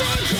Sunday.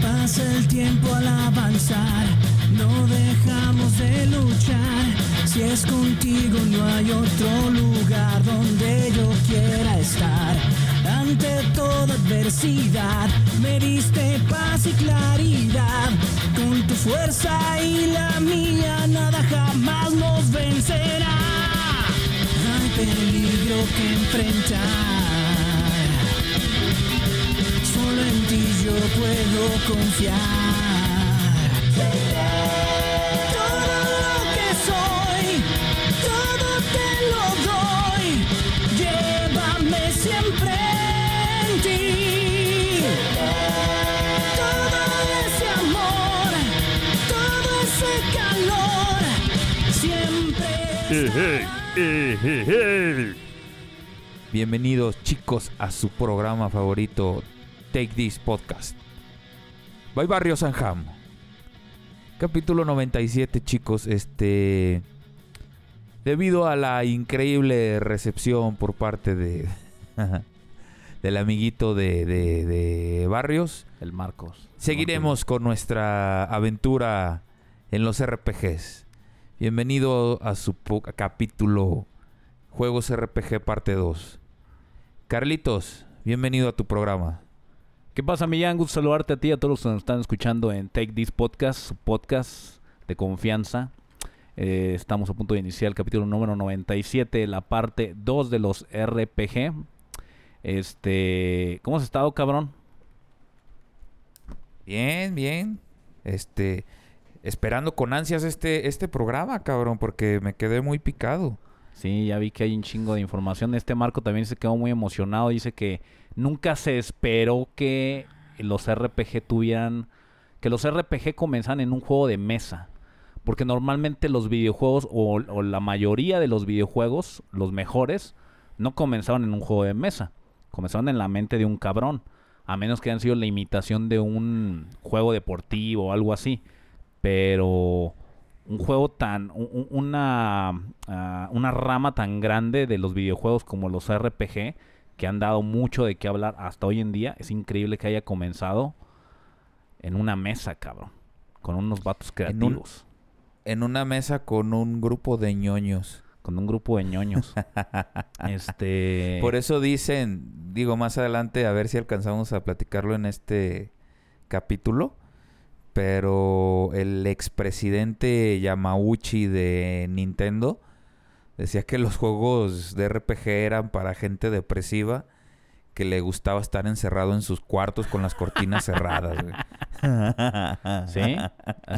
Pasa el tiempo al avanzar, no dejamos de luchar. Si es contigo no hay otro lugar donde yo quiera estar. Ante toda adversidad me diste paz y claridad. Con tu fuerza y la mía nada jamás nos vencerá. Hay peligro que enfrentar. Ti yo puedo confiar. Todo lo que soy, todo te lo doy. Llévame siempre en ti. Todo ese amor, todo ese calor, siempre. Bienvenidos chicos a su programa favorito Take This Podcast. Bye Barrio Sanjam. Capítulo 97 chicos, este... Debido a la increíble recepción por parte de... del amiguito de, de- de Barrios, El Marcos. seguiremos con nuestra aventura en los RPGs. Bienvenido a su capítulo Juegos RPG parte 2. Carlitos, bienvenido a tu programa. ¿Qué pasa, Millán? Gusto saludarte a ti y a todos los que nos están escuchando en Take This Podcast, su podcast de confianza. Eh, estamos a punto de iniciar el capítulo número 97, la parte 2 de los RPG. Este, ¿cómo has estado, cabrón? Bien, bien. Este, esperando con ansias este, este programa, cabrón, porque me quedé muy picado. Sí, ya vi que hay un chingo de información. Este Marco también se quedó muy emocionado. Dice que nunca se esperó que los RPG tuvieran. Que los RPG comenzaran en un juego de mesa. Porque normalmente los videojuegos, o, la mayoría de los videojuegos, los mejores, no comenzaron en un juego de mesa. Comenzaron en la mente de un cabrón. A menos que hayan sido la imitación de un juego deportivo o algo así. Pero un juego tan un- un- una ah, una rama tan grande de los videojuegos como los RPG que han dado mucho de qué hablar hasta hoy en día es increíble que haya comenzado en una mesa cabrón con unos vatos En un- creativos En una mesa con un grupo de ñoños. con un grupo de ñoños este Por eso dicen, digo más adelante, a ver si alcanzamos a platicarlo en este capítulo. Pero el expresidente Yamauchi de Nintendo decía que los juegos de RPG eran para gente depresiva que le gustaba estar encerrado en sus cuartos con las cortinas cerradas. güey. sí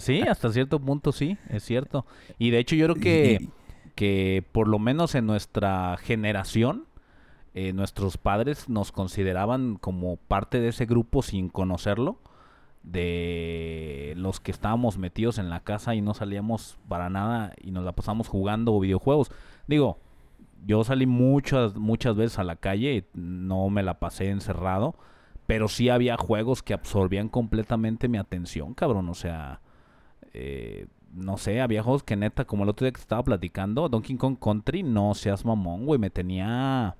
sí hasta cierto punto sí es cierto y de hecho yo creo que que por lo menos en nuestra generación, eh, nuestros padres nos consideraban como parte de ese grupo sin conocerlo, de los que estábamos metidos en la casa y no salíamos para nada y nos la pasamos jugando videojuegos. Digo, yo salí muchas, muchas veces a la calle y no me la pasé encerrado, pero sí había juegos que absorbían completamente mi atención, cabrón, o sea... eh, no sé, había juegos que neta, como el otro día que estaba platicando, Donkey Kong Country, no seas mamón, güey, me tenía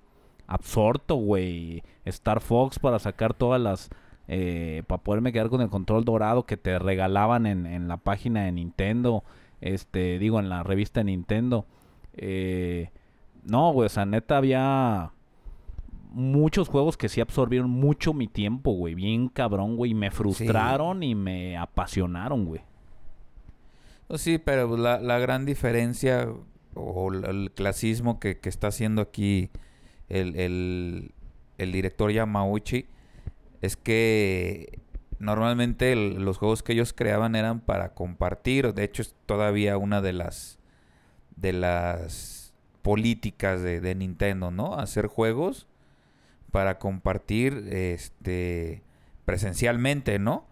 absorto, güey. Star Fox para sacar todas las... Eh, para poderme quedar con el control dorado que te regalaban en, en la página de Nintendo, este, digo, en la revista de Nintendo. Eh, no, güey, o sea, neta había muchos juegos que sí absorbieron mucho mi tiempo, güey. Bien cabrón, güey. y Me frustraron y me apasionaron, güey. Pues sí, pero la, la gran diferencia o el, el clasismo que, que está haciendo aquí el, el- el director Yamauchi es que normalmente los juegos que ellos creaban eran para compartir. De hecho, es todavía una de las de las políticas de, de Nintendo, ¿no? Hacer juegos para compartir este presencialmente, ¿no?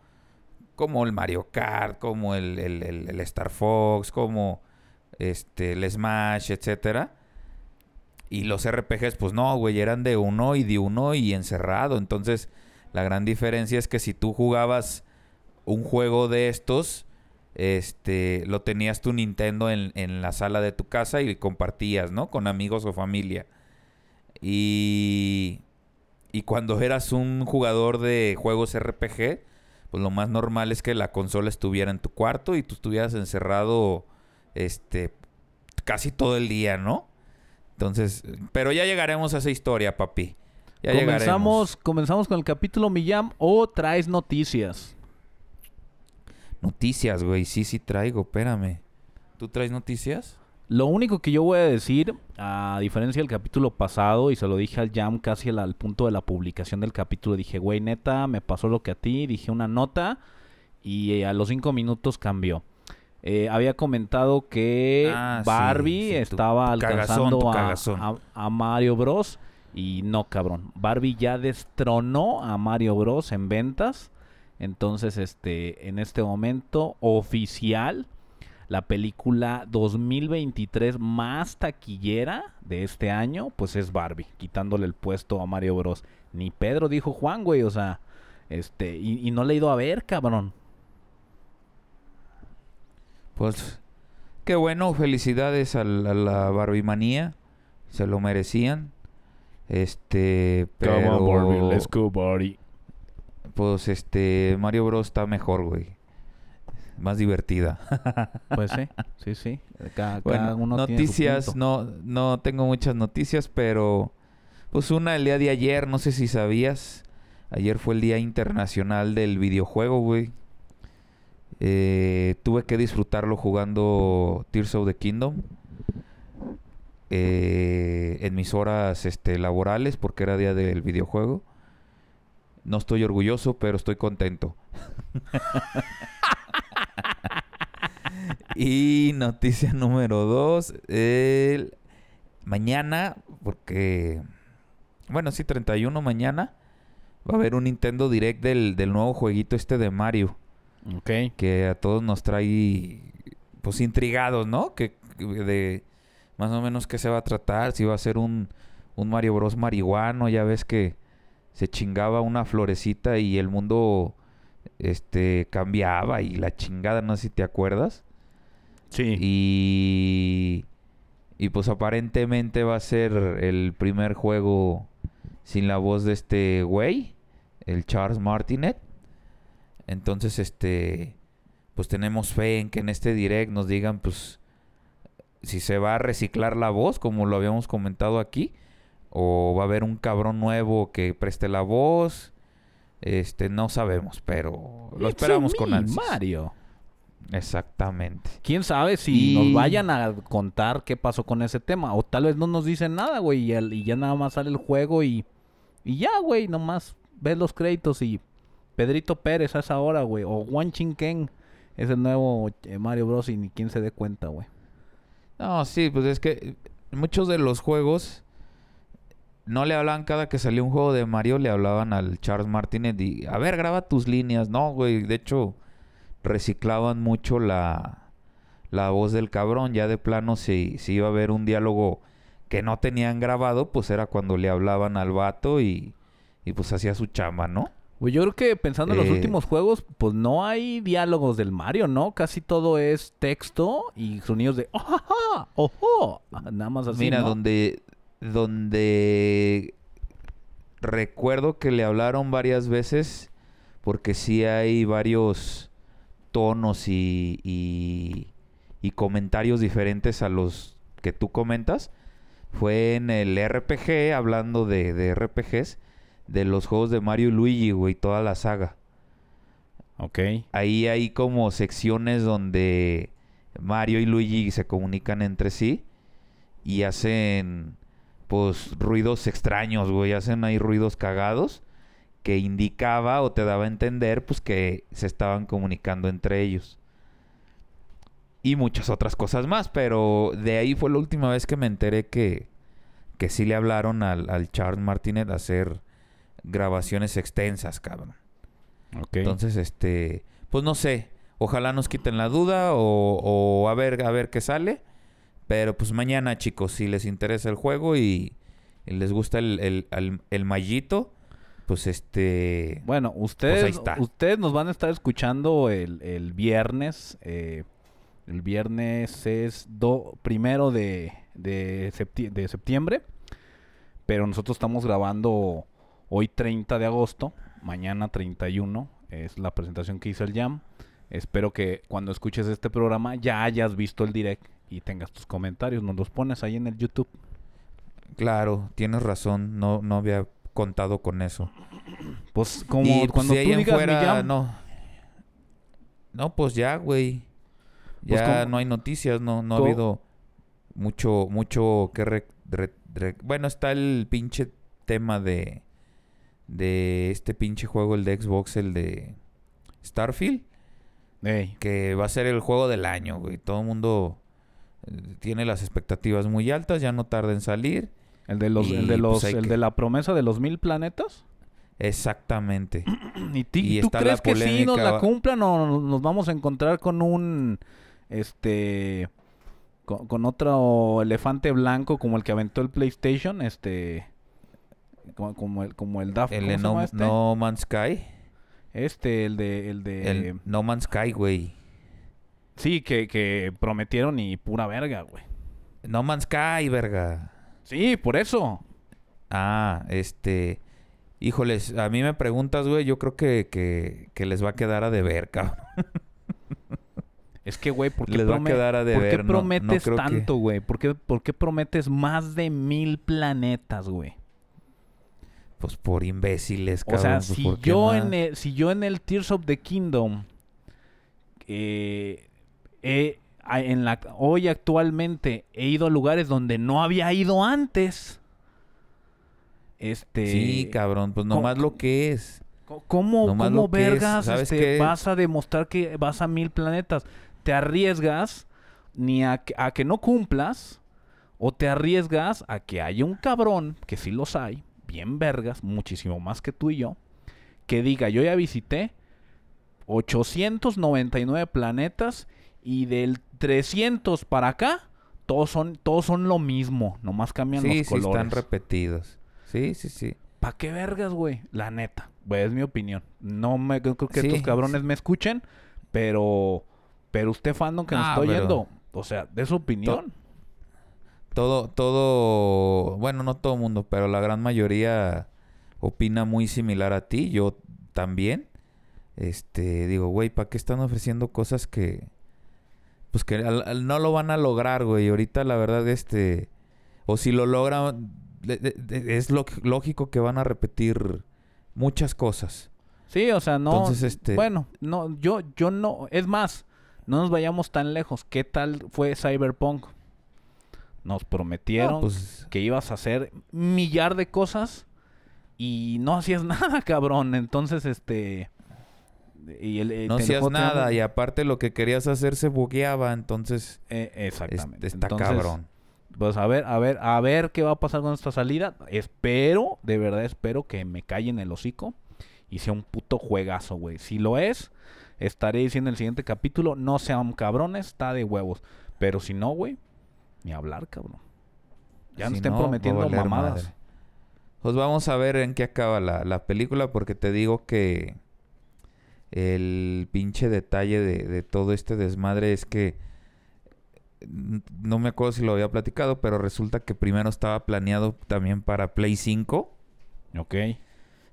Como el Mario Kart, como el, el- el- el Star Fox, como este, el Smash, etcétera. Y los RPGs, pues no, güey, eran de uno y de uno y encerrado. Entonces, la gran diferencia es que si tú jugabas un juego de estos, este, lo tenías tu Nintendo en, en la sala de tu casa y compartías, ¿no? Con amigos o familia. Y, y cuando eras un jugador de juegos RPG, pues lo más normal es que la consola estuviera en tu cuarto y tú estuvieras encerrado, este, casi todo el día, ¿no? Entonces, pero ya llegaremos a esa historia, papi. Ya llegaremos. comenzamos, comenzamos con el capítulo Millam o traes noticias. Noticias, güey. Sí, sí traigo. Espérame. ¿Tú traes noticias? Lo único que yo voy a decir, a diferencia del capítulo pasado, y se lo dije al Jam casi al, al punto de la publicación del capítulo, dije, güey, neta, me pasó lo que a ti, dije una nota y eh, a los cinco minutos cambió. Eh, había comentado que Ah, Barbie sí, estaba tu alcanzando a Mario Bros. Y no, cabrón. Barbie ya destronó a Mario Bros. en ventas. Entonces, este, en este momento oficial, la película 2023 más taquillera de este año, pues es Barbie, quitándole el puesto a Mario Bros. Ni Pedro dijo Juan, güey, o sea, este, y, no le he ido a ver, cabrón. Pues, qué bueno. Felicidades al- a, la Barbie manía. Se lo merecían. Este, pero... go Barbie. Pues, este, Mario Bros. está mejor, güey. Más divertida. Pues sí, sí, sí. Cada, cada Bueno, uno tiene su noticias, punto. no, no tengo muchas noticias, pero pues una el día de ayer, no sé si sabías, ayer fue el Día Internacional del Videojuego, güey. Eh, tuve que disfrutarlo jugando Tears of the Kingdom eh, en mis horas este, laborales porque era día del videojuego. No estoy orgulloso, pero estoy contento. y noticia número dos. el- mañana, porque... Bueno, sí, 31 mañana. Va a haber un Nintendo Direct del, del nuevo jueguito este de Mario. Ok. Que a todos nos trae, pues, intrigados, ¿no? Que, de más o menos qué se va a tratar. Si va a ser un, un Mario Bros. marihuano. Ya ves que se chingaba una florecita y el mundo este cambiaba y la chingada, no sé si te acuerdas. Sí. Y, y pues aparentemente va a ser el primer juego sin la voz de este güey, el Charles Martinet. Entonces, este, pues tenemos fe en que en este direct nos digan, pues, si se va a reciclar la voz, como lo habíamos comentado aquí, o va a haber un cabrón nuevo que preste la voz. Este, no sabemos, pero lo esperamos con ansias. Mario. Exactamente. ¿Quién sabe si Y- nos vayan a contar qué pasó con ese tema? O tal vez no nos dicen nada, güey, y, ya nada más sale el juego y, y ya, güey, nomás ves los créditos y Pedrito Pérez a esa hora, güey, o Juan Chinken es el nuevo eh, Mario Bros. y ni quien se dé cuenta, güey. No, sí, pues es que muchos de los juegos no le hablaban cada que salía un juego de Mario, le hablaban al Charles Martinet y a ver, graba tus líneas. No, güey, de hecho reciclaban mucho la, la voz del cabrón. Ya de plano, si, si iba a haber un diálogo que no tenían grabado, pues era cuando le hablaban al vato y, y pues hacía su chamba, ¿no? Pues yo creo que pensando en los Eh, últimos juegos, pues no hay diálogos del Mario, ¿no? Casi todo es texto y sonidos de ¡Ojaja! ¡Ojo! Nada más así, Mira, ¿no? donde, donde recuerdo que le hablaron varias veces, porque sí hay varios tonos y, y, y comentarios diferentes a los que tú comentas. Fue en el RPG, hablando de, de RPGs, de los juegos de Mario y Luigi, güey, toda la saga. Ok. Ahí hay como secciones donde Mario y Luigi se comunican entre sí y hacen pues ruidos extraños, güey, hacen ahí ruidos cagados que indicaba o te daba a entender pues que se estaban comunicando entre ellos. Y muchas otras cosas más, pero de ahí fue la última vez que me enteré que, que sí le hablaron al, al Charles Martinet a hacer grabaciones extensas, cabrón. Entonces, este, pues no sé, ojalá nos quiten la duda o, o a ver, a ver qué sale. Pero pues mañana, chicos, si les interesa el juego y, y les gusta el, el, el, el mallito, pues este... Bueno, ustedes, ahí está. ustedes nos van a estar escuchando el, el viernes. eh, el viernes es do, primero de, de, septi- de septiembre. Pero nosotros estamos grabando hoy 30 de agosto. Mañana 31 es la presentación que hizo el Jam. Espero que cuando escuches este programa ya hayas visto el direct y tengas tus comentarios. Nos los pones ahí en el YouTube. Claro, tienes razón, no, no había contado con eso. Pues como y cuando de tú digas mi fuera, Jam, no. No, pues ya, güey. Pues, Ya no hay noticias, no, no ha habido mucho, mucho que re- re- re- Bueno, está el pinche tema de... De este pinche juego, el de Xbox, el de Starfield. Ey, Que va a ser el juego del año, güey. Todo el mundo eh, tiene las expectativas muy altas, ya no tarda en salir. El de los, el de pues, los, el que- de la promesa de los mil planetas. Exactamente. ¿Y, tú está crees la que sí nos la cumplan o nos vamos a encontrar con un este con, con otro elefante blanco como el que aventó el PlayStation, este como, como el como el ¿cómo de no, este? No Man's Sky. Este, el de el de El No Man's Sky, güey. sí que, que prometieron y pura verga, güey. No Man's Sky, verga. Sí, por eso. Ah, este... Híjoles, a mí me preguntas, güey, yo creo que, que, que les va a quedar a deber, cabrón. Es que, güey, ¿por qué, Les va a quedar a ¿por qué no- no prometes que- tanto, güey? ¿Por, qué, ¿Por qué prometes más de mil planetas, güey? Pues por imbéciles, O cabrón. sea, pues, si ¿por qué yo, en el, si yo en el Tears of the Kingdom, eh, en la, hoy actualmente he ido a lugares donde no había ido antes. Este, Sí, cabrón, pues ¿cómo- nomás lo que es. ¿Cómo, nomás cómo es, vergas ¿sabes este, vas a demostrar que vas a mil planetas? ¿Te arriesgas ni a que, a que no cumplas o te arriesgas a que haya un cabrón, que sí los hay, bien vergas, muchísimo más que tú y yo, que diga, yo ya visité 899 planetas y del 300 para acá, todos son, todos son lo mismo, nomás cambian Sí, los sí, están colores. repetidos. Sí, sí, sí. ¿Para qué vergas, güey? La neta, güey, es mi opinión. No me creo que Sí, estos cabrones me escuchen, pero pero usted fandom que nos Ah, está pero- oyendo, o sea, de su opinión. Todo, todo, bueno, no todo el mundo, pero la gran mayoría opina muy similar a ti. Yo también. Este, digo, güey, ¿para qué están ofreciendo cosas que, pues que al- al- no lo van a lograr, güey? Ahorita la verdad, este, o si lo logran, de- de- de- es lo- lógico que van a repetir muchas cosas. Sí, o sea, no. Entonces, este- Bueno, no, yo, yo no. Es más, no nos vayamos tan lejos. ¿Qué tal fue Cyberpunk? Nos prometieron No, pues, que ibas a hacer millar de cosas y no hacías nada, cabrón. Entonces, este. Y el, eh, no hacías nada y aparte lo que querías hacer se bugueaba, entonces Eh, es- exactamente. está Entonces, cabrón. Pues a ver, a ver, a ver qué va a pasar con esta salida. Espero, de verdad espero que me callen el hocico y sea un puto juegazo, güey. Si lo es, estaré diciendo en el siguiente capítulo, no sean cabrones, está de huevos. Pero si no, güey, ni hablar, cabrón. Ya no Si estén no, a prometiendo mamadas. madre. Pues vamos a ver en qué acaba la, la película, porque te digo que el pinche detalle de, de todo este desmadre es que n- no me acuerdo si lo había platicado, pero resulta que primero estaba planeado también para Play 5 Ok.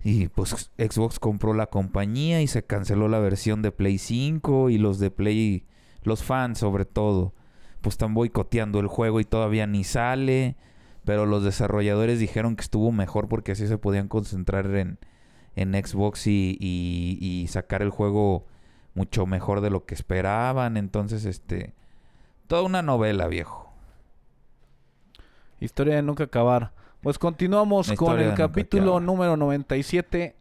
y pues Xbox compró la compañía y se canceló la versión de Play 5 y los de Play, los fans sobre todo, pues están boicoteando el juego y todavía ni sale. Pero los desarrolladores dijeron que estuvo mejor porque así se podían concentrar en, en Xbox y, y- y sacar el juego mucho mejor de lo que esperaban. Entonces, este... Toda una novela, viejo. Historia de nunca acabar. Pues continuamos con el capítulo acabar. número 97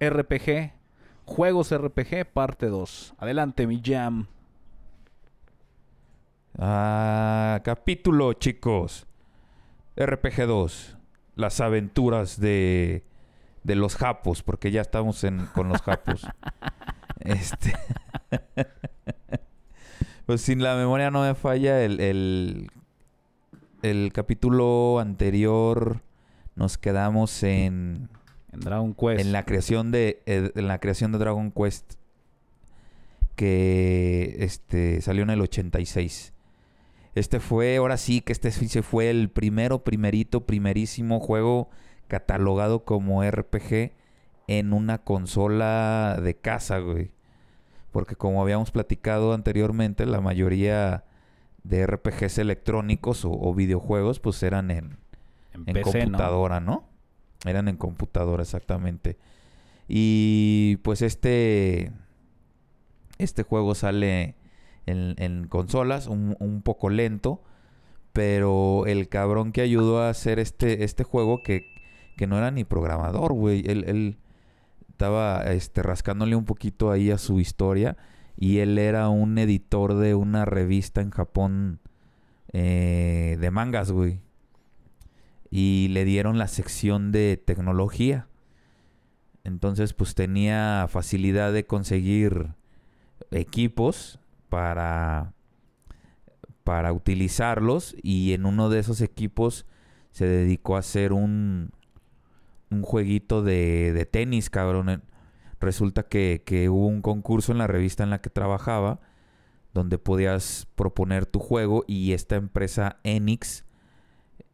RPG, Juegos RPG, parte 2. Adelante, mi jam. Ah, capítulo, chicos. RPG 2. Las aventuras de de los japos, porque ya estamos en, con los japos. este. pues sin la memoria no me falla, el, el, el capítulo anterior nos quedamos en. En Dragon Quest. En la creación de. eh, en la creación de Dragon Quest. Que este salió en el 86. Este fue, ahora sí que este sí fue el primero, primerito, primerísimo juego catalogado como RPG en una consola de casa, güey. Porque como habíamos platicado anteriormente, la mayoría de RPGs electrónicos o, o videojuegos, pues eran en, en, en PC, ¿no? computadora, ¿no? Eran en computadora, exactamente. Y pues este. Este juego sale en, en consolas, un, un poco lento. Pero el cabrón que ayudó a hacer este, este juego, que, que no era ni programador, güey. Él, él estaba este, rascándole un poquito ahí a su historia. Y él era un editor de una revista en Japón eh, de mangas, güey y le dieron la sección de tecnología. Entonces, pues tenía facilidad de conseguir equipos para para utilizarlos y en uno de esos equipos se dedicó a hacer un un jueguito de, de tenis, cabrón. Resulta que, que hubo un concurso en la revista en la que trabajaba donde podías proponer tu juego y esta empresa Enix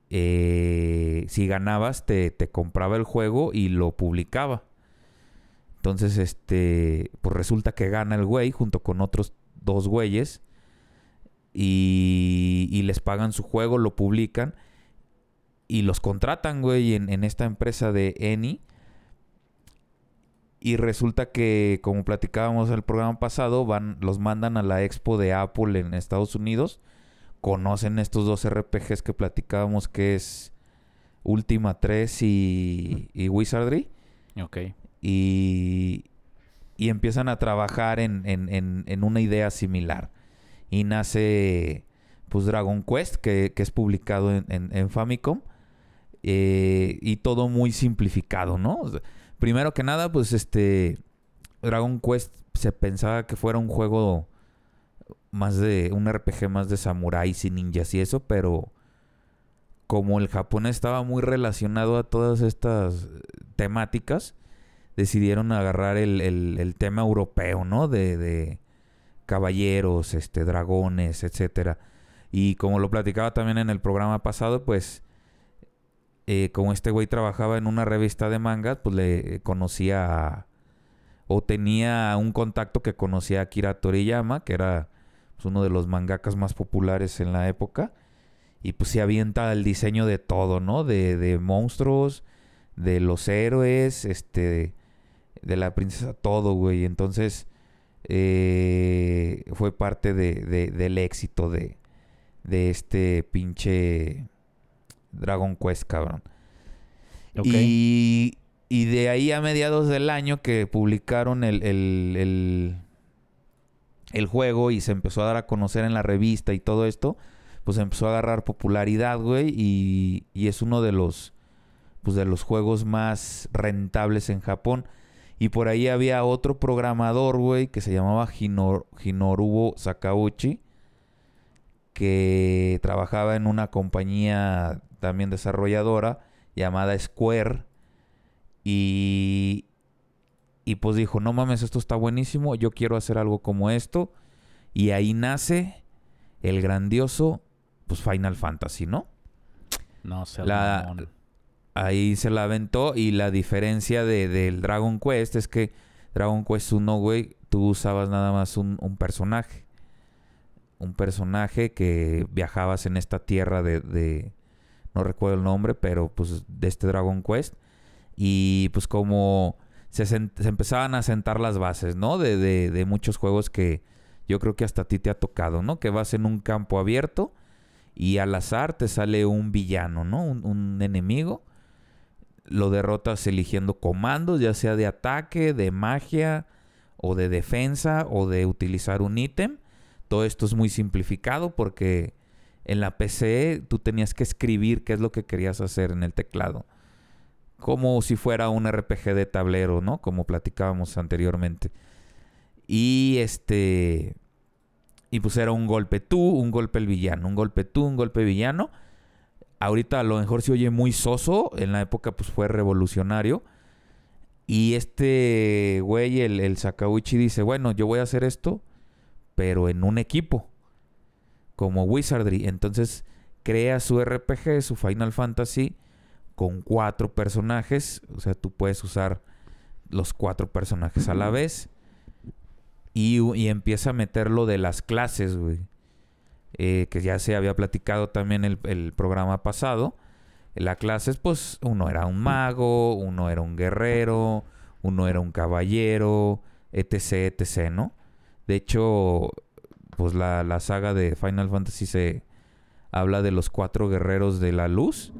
eh, si ganabas, te, te compraba el juego y lo publicaba. Entonces, este, pues resulta que gana el güey junto con otros dos güeyes y, y les pagan su juego, lo publican y los contratan, güey, en, en esta empresa de Eni. Y resulta que, como platicábamos en el programa pasado, van, los mandan a la expo de Apple en Estados Unidos conocen estos dos RPGs que platicábamos que es Ultima 3 y, y Wizardry Ok. y, y empiezan a trabajar en, en- en- una idea similar y nace pues Dragon Quest que, que es publicado en, Famicom eh, y todo muy simplificado, ¿no? Primero que nada pues este Dragon Quest se pensaba que fuera un juego más de un RPG más de samuráis y ninjas y eso, pero como el Japón estaba muy relacionado a todas estas temáticas, decidieron agarrar el, el- tema europeo, ¿no? De, de caballeros, este, dragones, etcétera. Y como lo platicaba también en el programa pasado, pues eh, como este güey trabajaba en una revista de mangas, pues le conocía a- o tenía un contacto que conocía a Akira Toriyama, que era pues, uno de los mangakas más populares en la época. Y pues se avienta el diseño de todo, ¿no? De, de monstruos, de los héroes, este, de la princesa, todo, güey. Entonces, eh, fue parte de, de- del éxito de, de este pinche Dragon Quest, cabrón. Y, y de ahí a mediados del año que publicaron el, el, el, el juego y se empezó a dar a conocer en la revista y todo esto, pues empezó a agarrar popularidad, güey, y, y es uno de los, pues de los juegos más rentables en Japón. Y por ahí había otro programador, güey, que se llamaba Hinor- Hinorubo Sakauchi, que trabajaba en una compañía también desarrolladora llamada Square. Y, y pues dijo, no mames, esto está buenísimo, yo quiero hacer algo como esto. Y ahí nace el grandioso, pues Final Fantasy, ¿no? No sé. La- Ahí se la aventó y la diferencia de, del Dragon Quest es que Dragon Quest 1, güey, tú usabas nada más un, personaje. Un personaje que viajabas en esta tierra de, No recuerdo el nombre, pero pues de este Dragon Quest. Y pues como se, empezaban a sentar las bases, ¿no? De, de- de muchos juegos que yo creo que hasta a ti te ha tocado, ¿no? Que vas en un campo abierto y al azar te sale un villano, ¿no? Un enemigo. Lo derrotas eligiendo comandos, ya sea de ataque, de magia, o de defensa, o de utilizar un ítem. Todo esto es muy simplificado porque en la PC tú tenías que escribir qué es lo que querías hacer en el teclado. como si fuera un RPG de tablero, ¿no? Como platicábamos anteriormente. Y este... Y pues era un golpe tú, un golpe el villano, un golpe tú, un golpe villano. Ahorita a lo mejor se oye muy soso, en la época pues fue revolucionario. Y este güey, el, el Sakauchi, dice, bueno, yo voy a hacer esto, pero en un equipo, como Wizardry. Entonces crea su RPG, su Final Fantasy, con cuatro personajes. O sea, tú puedes usar los cuatro personajes a la vez. Y, y empieza a meter lo de las clases, güey. Eh, que ya se había platicado también el, el programa pasado. La clase, pues, uno era un mago, uno era un guerrero, uno era un caballero, etc, etc, ¿no? De hecho, pues la, la saga de Final Fantasy se habla de los cuatro guerreros de la luz,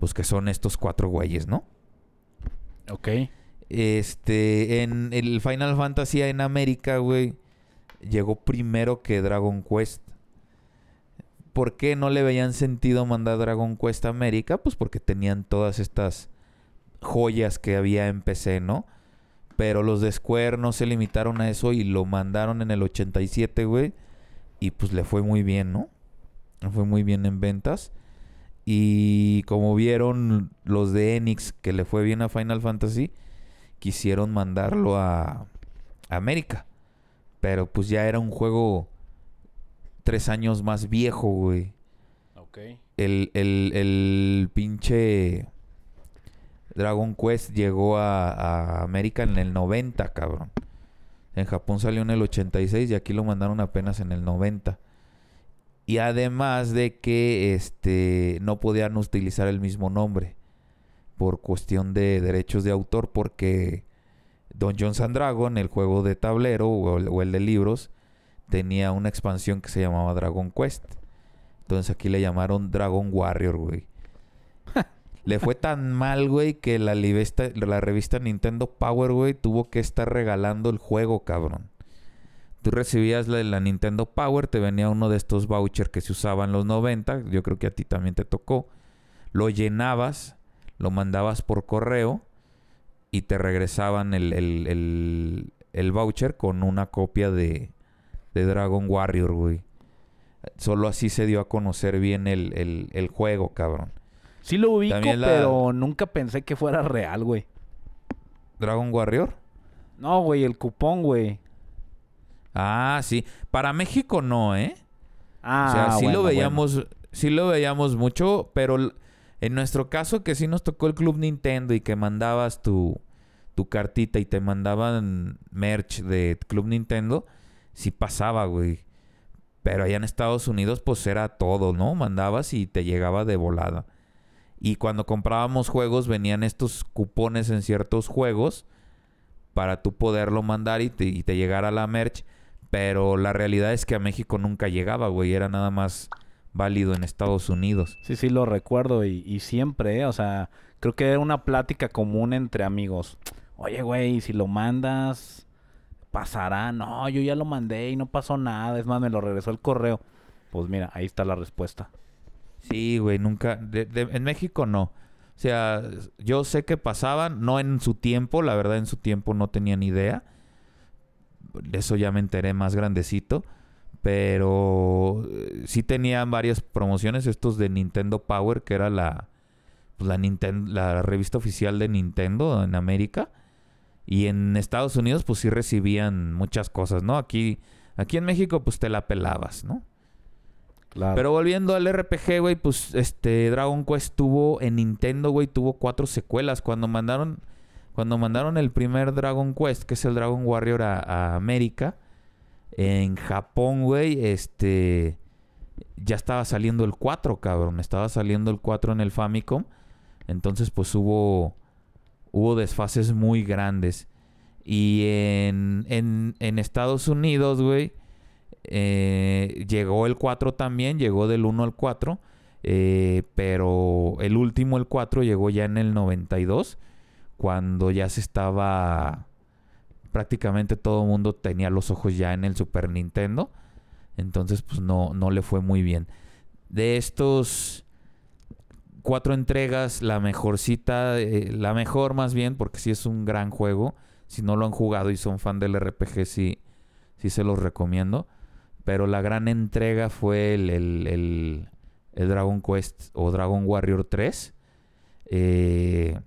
pues que son estos cuatro güeyes, ¿no? Ok. Este, en el Final Fantasy en América, güey, llegó primero que Dragon Quest. ¿Por qué no le veían sentido mandar Dragon Quest a América? Pues porque tenían todas estas joyas que había en PC, ¿no? Pero los de Square no se limitaron a eso y lo mandaron en el 87, güey. Y pues le fue muy bien, ¿no? Le fue muy bien en ventas. Y como vieron los de Enix que le fue bien a Final Fantasy, quisieron mandarlo a, América. Pero pues ya era un juego tres años más viejo, güey. Ok. El, el, el pinche Dragon Quest llegó a, a América en el 90, cabrón. En Japón salió en el 86 y aquí lo mandaron apenas en el 90. Y además de que este no podían utilizar el mismo nombre por cuestión de derechos de autor porque Dungeons and Dragon, el juego de tablero o el de libros, tenía una expansión que se llamaba Dragon Quest. Entonces aquí le llamaron Dragon Warrior, güey. le fue tan mal, güey, que la, revista, la revista Nintendo Power, güey, tuvo que estar regalando el juego, cabrón. Tú recibías la, la Nintendo Power, te venía uno de estos vouchers que se usaban en los 90, yo creo que a ti también te tocó. Lo llenabas, lo mandabas por correo y te regresaban el, el, el, el voucher con una copia de, de Dragon Warrior, güey. Solo así se dio a conocer bien el, el, el juego, cabrón. Sí lo ubico, la- pero nunca pensé que fuera real, güey. ¿Dragon Warrior? No, güey, el cupón, güey. Ah, sí. Para México no, ¿eh? Ah, o sea, sí bueno, lo bueno. veíamos, sí lo veíamos mucho, pero en nuestro caso que sí nos tocó el Club Nintendo y que mandabas tu, tu cartita y te mandaban merch de Club Nintendo, sí pasaba, güey. Pero allá en Estados Unidos pues era todo, ¿no? Mandabas y te llegaba de volada. Y cuando comprábamos juegos venían estos cupones en ciertos juegos para tú poderlo mandar y te, llegara la merch. Pero la realidad es que a México nunca llegaba, güey. Era nada más válido en Estados Unidos. Sí, sí, lo recuerdo y, y siempre, ¿eh? O sea, creo que era una plática común entre amigos. Oye, güey, si lo mandas, pasará. No, yo ya lo mandé y no pasó nada. Es más, me lo regresó el correo. Pues mira, ahí está la respuesta. Sí, güey, nunca. de- en México no. O sea, yo sé que pasaban, no en su tiempo, la verdad en su tiempo no tenía ni idea. De eso ya me enteré más grandecito. Pero eh, sí tenían varias promociones, estos de Nintendo Power, que era la, pues, la, la revista oficial de Nintendo en América. Y en Estados Unidos, pues sí recibían muchas cosas, ¿no? Aquí, aquí en México, pues te la pelabas, ¿no? Claro. Pero volviendo al RPG, güey, pues este Dragon Quest tuvo en Nintendo, güey, tuvo cuatro secuelas. Cuando mandaron, cuando mandaron el primer Dragon Quest, que es el Dragon Warrior a, a América, en Japón, güey, este ya estaba saliendo el 4, cabrón. Estaba saliendo el 4 en el Famicom. Entonces, pues hubo hubo desfases muy grandes. Y en, en, en Estados Unidos, güey, eh, llegó el 4 también, llegó del 1 al 4. eh, pero el último, el 4, llegó ya en el 92, cuando ya se estaba... Prácticamente todo el mundo tenía los ojos ya en el Super Nintendo. Entonces, pues no, no le fue muy bien. De estos cuatro entregas, la mejorcita, eh, la mejor más bien, porque sí es un gran juego. Si no lo han jugado y son fan del RPG, sí, sí se los recomiendo. Pero la gran entrega fue el, el, el- Dragon Quest o Dragon Warrior 3. eh,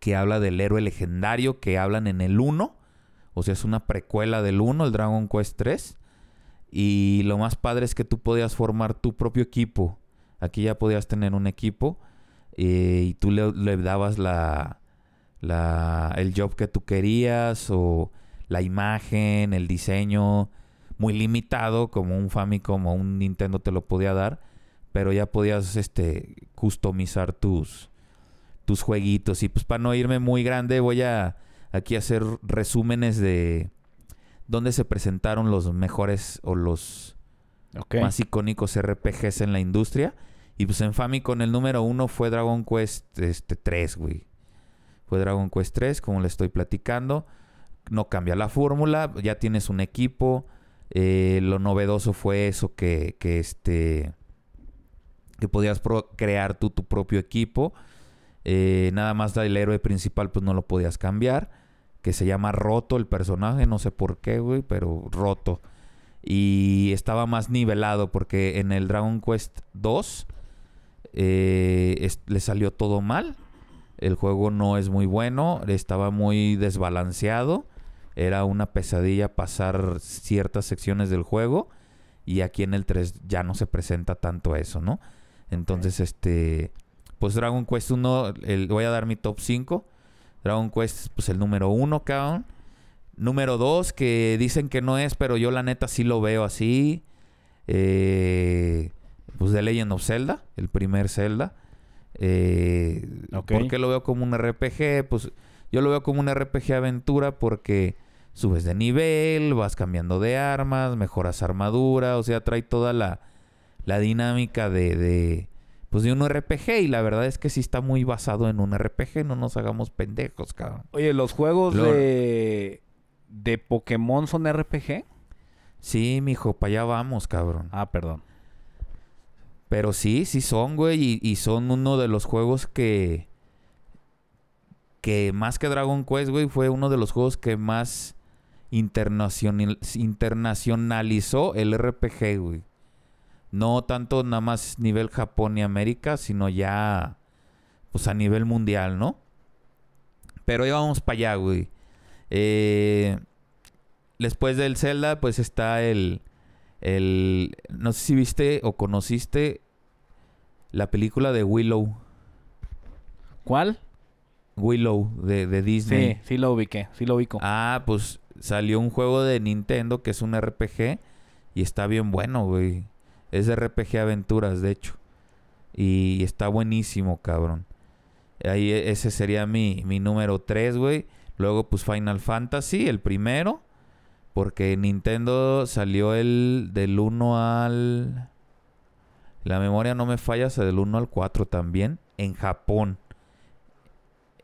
que habla del héroe legendario que hablan en el 1. O sea, es una precuela del 1, el Dragon Quest 3. Y lo más padre es que tú podías formar tu propio equipo. Aquí ya podías tener un equipo eh, y tú le, dabas la, la, el job que tú querías o la imagen, el diseño, muy limitado como un Famicom o un Nintendo te lo podía dar, pero ya podías este customizar tus tus jueguitos. Y pues para no irme muy grande voy a aquí hacer resúmenes de dónde se presentaron los mejores o los Ok. más icónicos RPGs en la industria. Y pues en Famicom el número uno fue Dragon Quest este, 3, güey. Fue Dragon Quest 3, como le estoy platicando. No cambia la fórmula, ya tienes un equipo. Eh, lo novedoso fue eso que, que este que podías crear tú tu propio equipo. Eh, nada más el héroe principal pues no lo podías cambiar. Que se llama Roto el personaje, no sé por qué, güey, pero Roto y estaba más nivelado porque en el Dragon Quest 2 eh, le salió todo mal. El juego no es muy bueno, estaba muy desbalanceado. Era una pesadilla pasar ciertas secciones del juego y aquí en el 3 ya no se presenta tanto eso, ¿no? Entonces, este, pues Dragon Quest 1, el- voy a dar mi top 5. Dragon Quest, pues el número 1, cabrón. Número 2, que dicen que no es, pero yo la neta sí lo veo así. Eh, pues The Legend of Zelda, el primer Zelda. Eh. ¿Por qué lo veo como un RPG? Pues yo lo veo como un RPG aventura porque subes de nivel, vas cambiando de armas, mejoras armadura, o sea, trae toda la, la dinámica de, de, pues de un RPG y la verdad es que sí está muy basado en un RPG, no nos hagamos pendejos, cabrón. Oye, ¿los juegos Lord. de, de Pokémon son RPG? Sí, mijo, para allá vamos, cabrón. Ah, perdón. Pero sí, sí son, güey. Y, y son uno de los juegos que. Que más que Dragon Quest, güey, fue uno de los juegos que más internacional, internacionalizó el RPG, güey. No tanto nada más nivel Japón y América, sino ya. Pues a nivel mundial, ¿no? Pero ya vamos para allá, güey. Eh, después del Zelda, pues está el. El, no sé si viste o conociste la película de Willow. ¿Cuál? Willow de, de Disney. Sí, sí lo ubiqué, sí lo ubico. Ah, pues salió un juego de Nintendo que es un RPG y está bien bueno, güey. Es RPG aventuras, de hecho. Y está buenísimo, cabrón. Ahí e- ese sería mi, mi número 3, güey. Luego, pues Final Fantasy, el primero. Porque Nintendo salió el del 1 al... La memoria no me falla, o sea, del 1 al 4 también. En Japón.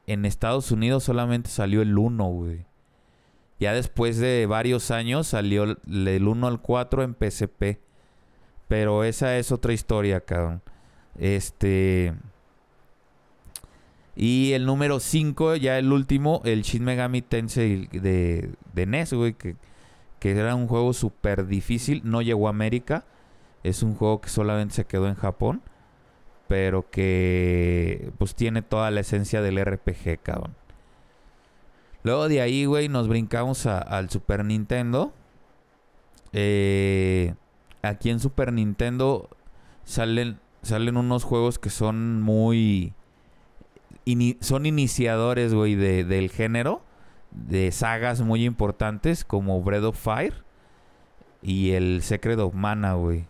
En Estados Unidos solamente salió el 1, güey. Ya después de varios años salió el- del 1 al 4 en PSP. Pero esa es otra historia, cabrón. Este... Y el número 5, ya el último, el Shin Megami Tensei de, de NES, güey, que, que era un juego súper difícil. No llegó a América. Es un juego que solamente se quedó en Japón. Pero que pues tiene toda la esencia del RPG, cabrón. Luego de ahí, güey, nos brincamos al Super Nintendo. Eh, aquí en Super Nintendo salen, salen unos juegos que son muy... son iniciadores, güey, de- del género. De sagas muy importantes como Breath of Fire y el Secret of Mana, güey.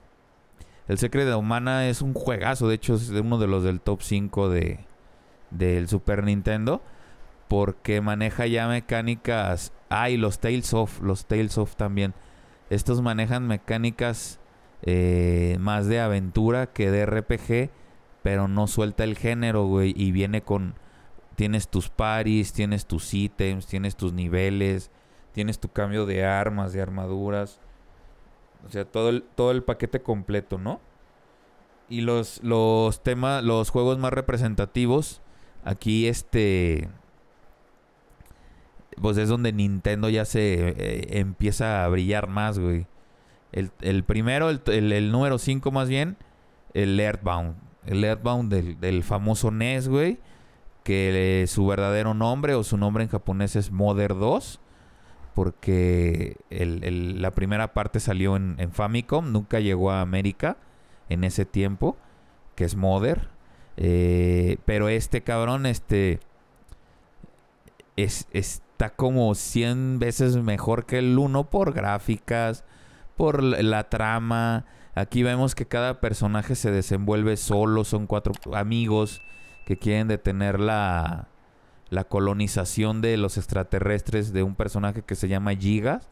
El Secret of Mana es un juegazo, de hecho es uno de los del top 5 de, del Super Nintendo. Porque maneja ya mecánicas. Ah, los Tales of. Los Tales of también. Estos manejan mecánicas eh, más de aventura que de RPG. Pero no suelta el género, güey. Y viene con. Tienes tus paris, tienes tus ítems, tienes tus niveles, tienes tu cambio de armas, de armaduras. O sea, todo el, todo el paquete completo, ¿no? Y los, los temas, los juegos más representativos, aquí este... Pues es donde Nintendo ya se eh, empieza a brillar más, güey. El, el primero, el, el- el número 5 más bien, el Earthbound. El Earthbound del, famoso NES, güey. Que su verdadero nombre o su nombre en japonés es Mother 2. Porque el- la primera parte salió en, Famicom, nunca llegó a América en ese tiempo, que es Mother. Eh, pero este cabrón, este, es, está como 100 veces mejor que el 1 por gráficas, por la trama. Aquí vemos que cada personaje se desenvuelve solo, son cuatro amigos que quieren detener la, la colonización de los extraterrestres de un personaje que se llama Gigas.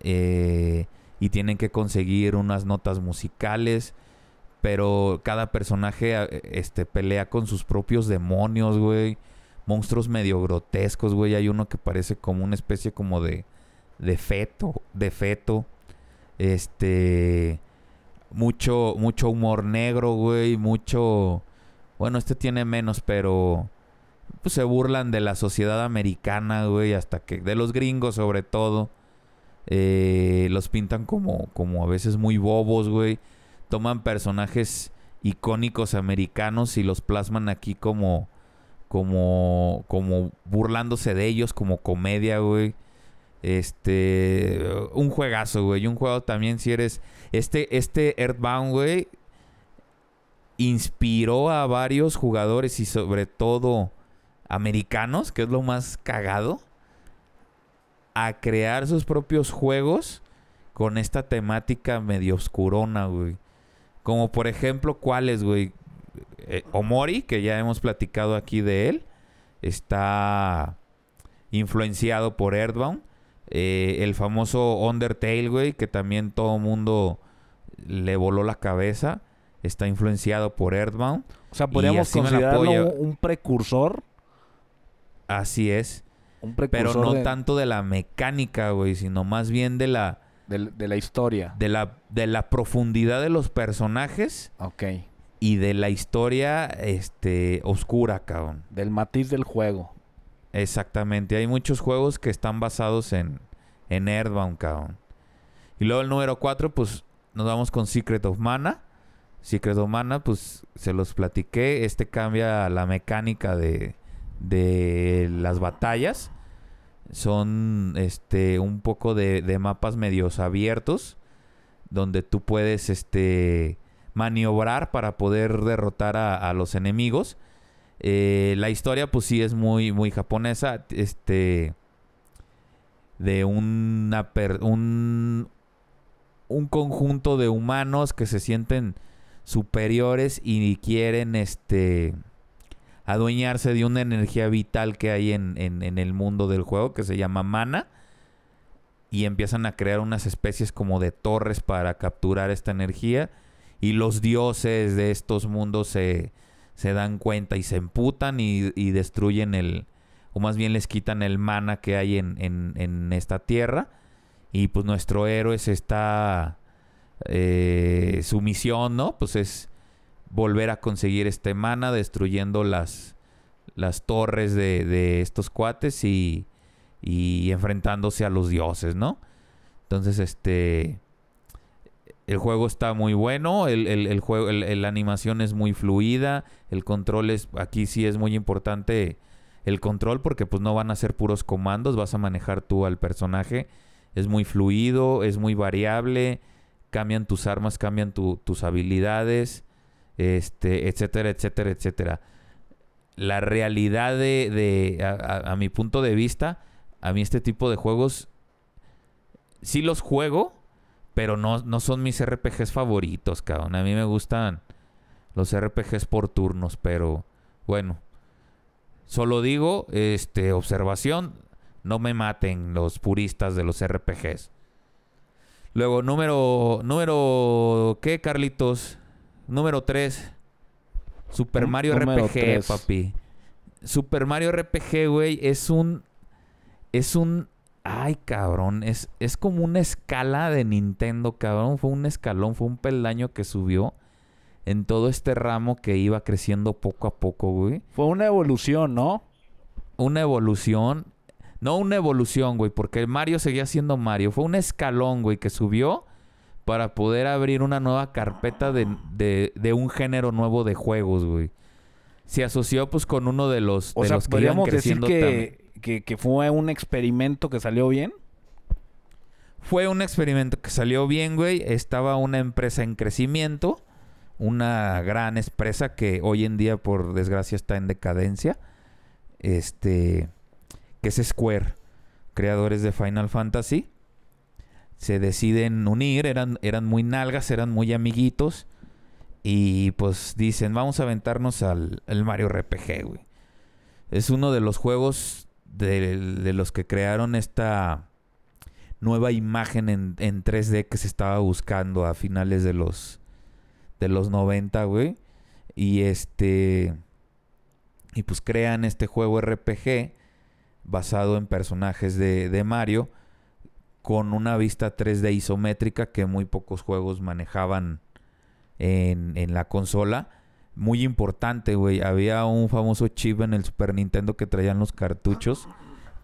Eh, y tienen que conseguir unas notas musicales. Pero cada personaje a- este, pelea con sus propios demonios, güey. Monstruos medio grotescos, güey. Hay uno que parece como una especie como de, de feto. De feto. Este. Mucho, mucho humor negro, güey. Mucho. Bueno, este tiene menos, pero. Pues se burlan de la sociedad americana, güey. Hasta que. De los gringos, sobre todo. Eh, los pintan como, como a veces muy bobos, güey. Toman personajes icónicos americanos y los plasman aquí como, como, como burlándose de ellos, como comedia, güey. Este, un juegazo, güey. Un juego también, si eres, este, este Earthbound, güey, inspiró a varios jugadores y sobre todo americanos, que es lo más cagado a crear sus propios juegos con esta temática medio oscurona, güey. Como por ejemplo, ¿cuáles, güey? Eh, Omori, que ya hemos platicado aquí de él, está influenciado por Earthbound. Eh, el famoso Undertale, güey, que también todo mundo le voló la cabeza, está influenciado por Earthbound. O sea, podríamos considerarlo un precursor. Así es. Un Pero precursor no de, tanto de la mecánica, güey, sino más bien de la, de la historia. de la, de la profundidad de los personajes Ok. y de la historia este oscura, cabrón. Del matiz del juego. Exactamente. Hay muchos juegos que están basados en, en Earthbound. Y luego el número 4, pues nos vamos con Secret of Mana. Secret of Mana, pues se los platiqué. Este cambia la mecánica de, de las batallas. Son este un poco de, de mapas medios abiertos. Donde tú puedes este maniobrar para poder derrotar a los enemigos. Eh, la historia, pues sí, es muy, muy japonesa. Este. De una un, un conjunto de humanos que se sienten superiores y quieren este adueñarse de una energía vital que hay en- en el mundo del juego que se llama mana y empiezan a crear unas especies como de torres para capturar esta energía y los dioses de estos mundos se, se dan cuenta y se emputan y, y destruyen el, o más bien les quitan el mana que hay en, en- esta tierra. Y pues nuestro héroe se está, eh, su misión, ¿no? Pues es volver a conseguir este mana destruyendo las, las torres de, de estos cuates y, y enfrentándose a los dioses, ¿no? Entonces, este... El juego está muy bueno, el, el- el juego, la animación es muy fluida, el control es, aquí sí es muy importante el control porque pues no van a ser puros comandos, vas a manejar tú al personaje, es muy fluido, es muy variable, cambian tus armas, cambian tu- tus habilidades, este, etcétera, etcétera, etcétera. La realidad de, de- a- a mi punto de vista, a mí este tipo de juegos sí los juego, pero no, no son mis RPGs favoritos, cabrón. A mí me gustan los RPGs por turnos, pero bueno. Solo digo, este, observación, no me maten los puristas de los RPGs. Luego, número, número, ¿qué, Carlitos? Número 3. Super Mario número RPG, papi. Super Mario RPG, güey, es un, es un, ay, cabrón, es, es como una escala de Nintendo, cabrón. Fue un escalón, fue un peldaño que subió. en todo este ramo que iba creciendo poco a poco, güey. Fue una evolución, ¿no? Una evolución. No una evolución, güey, porque Mario seguía siendo Mario. Fue un escalón, güey, que subió para poder abrir una nueva carpeta de, de, de un género nuevo de juegos, güey. Se asoció, pues, con uno de los, O de sea, los que iban podríamos decir creciendo que, que, fue un experimento que salió bien. Fue un experimento que salió bien, güey. Estaba una empresa en crecimiento. Una gran empresa que hoy en día, por desgracia, está en decadencia. Este. Que es Square. Creadores de Final Fantasy. Se deciden unir. Eran, eran muy nalgas, eran muy amiguitos. Y pues dicen, vamos a aventarnos al, al Mario RPG, güey. Es uno de los juegos de, de los que crearon esta nueva imagen en, en 3D que se estaba buscando a finales de los de los 90, güey. Y este y pues crean este juego RPG basado en personajes de, de Mario con una vista 3D isométrica que muy pocos juegos manejaban en, en la consola. Muy importante, güey. Había un famoso chip en el Super Nintendo que traían los cartuchos,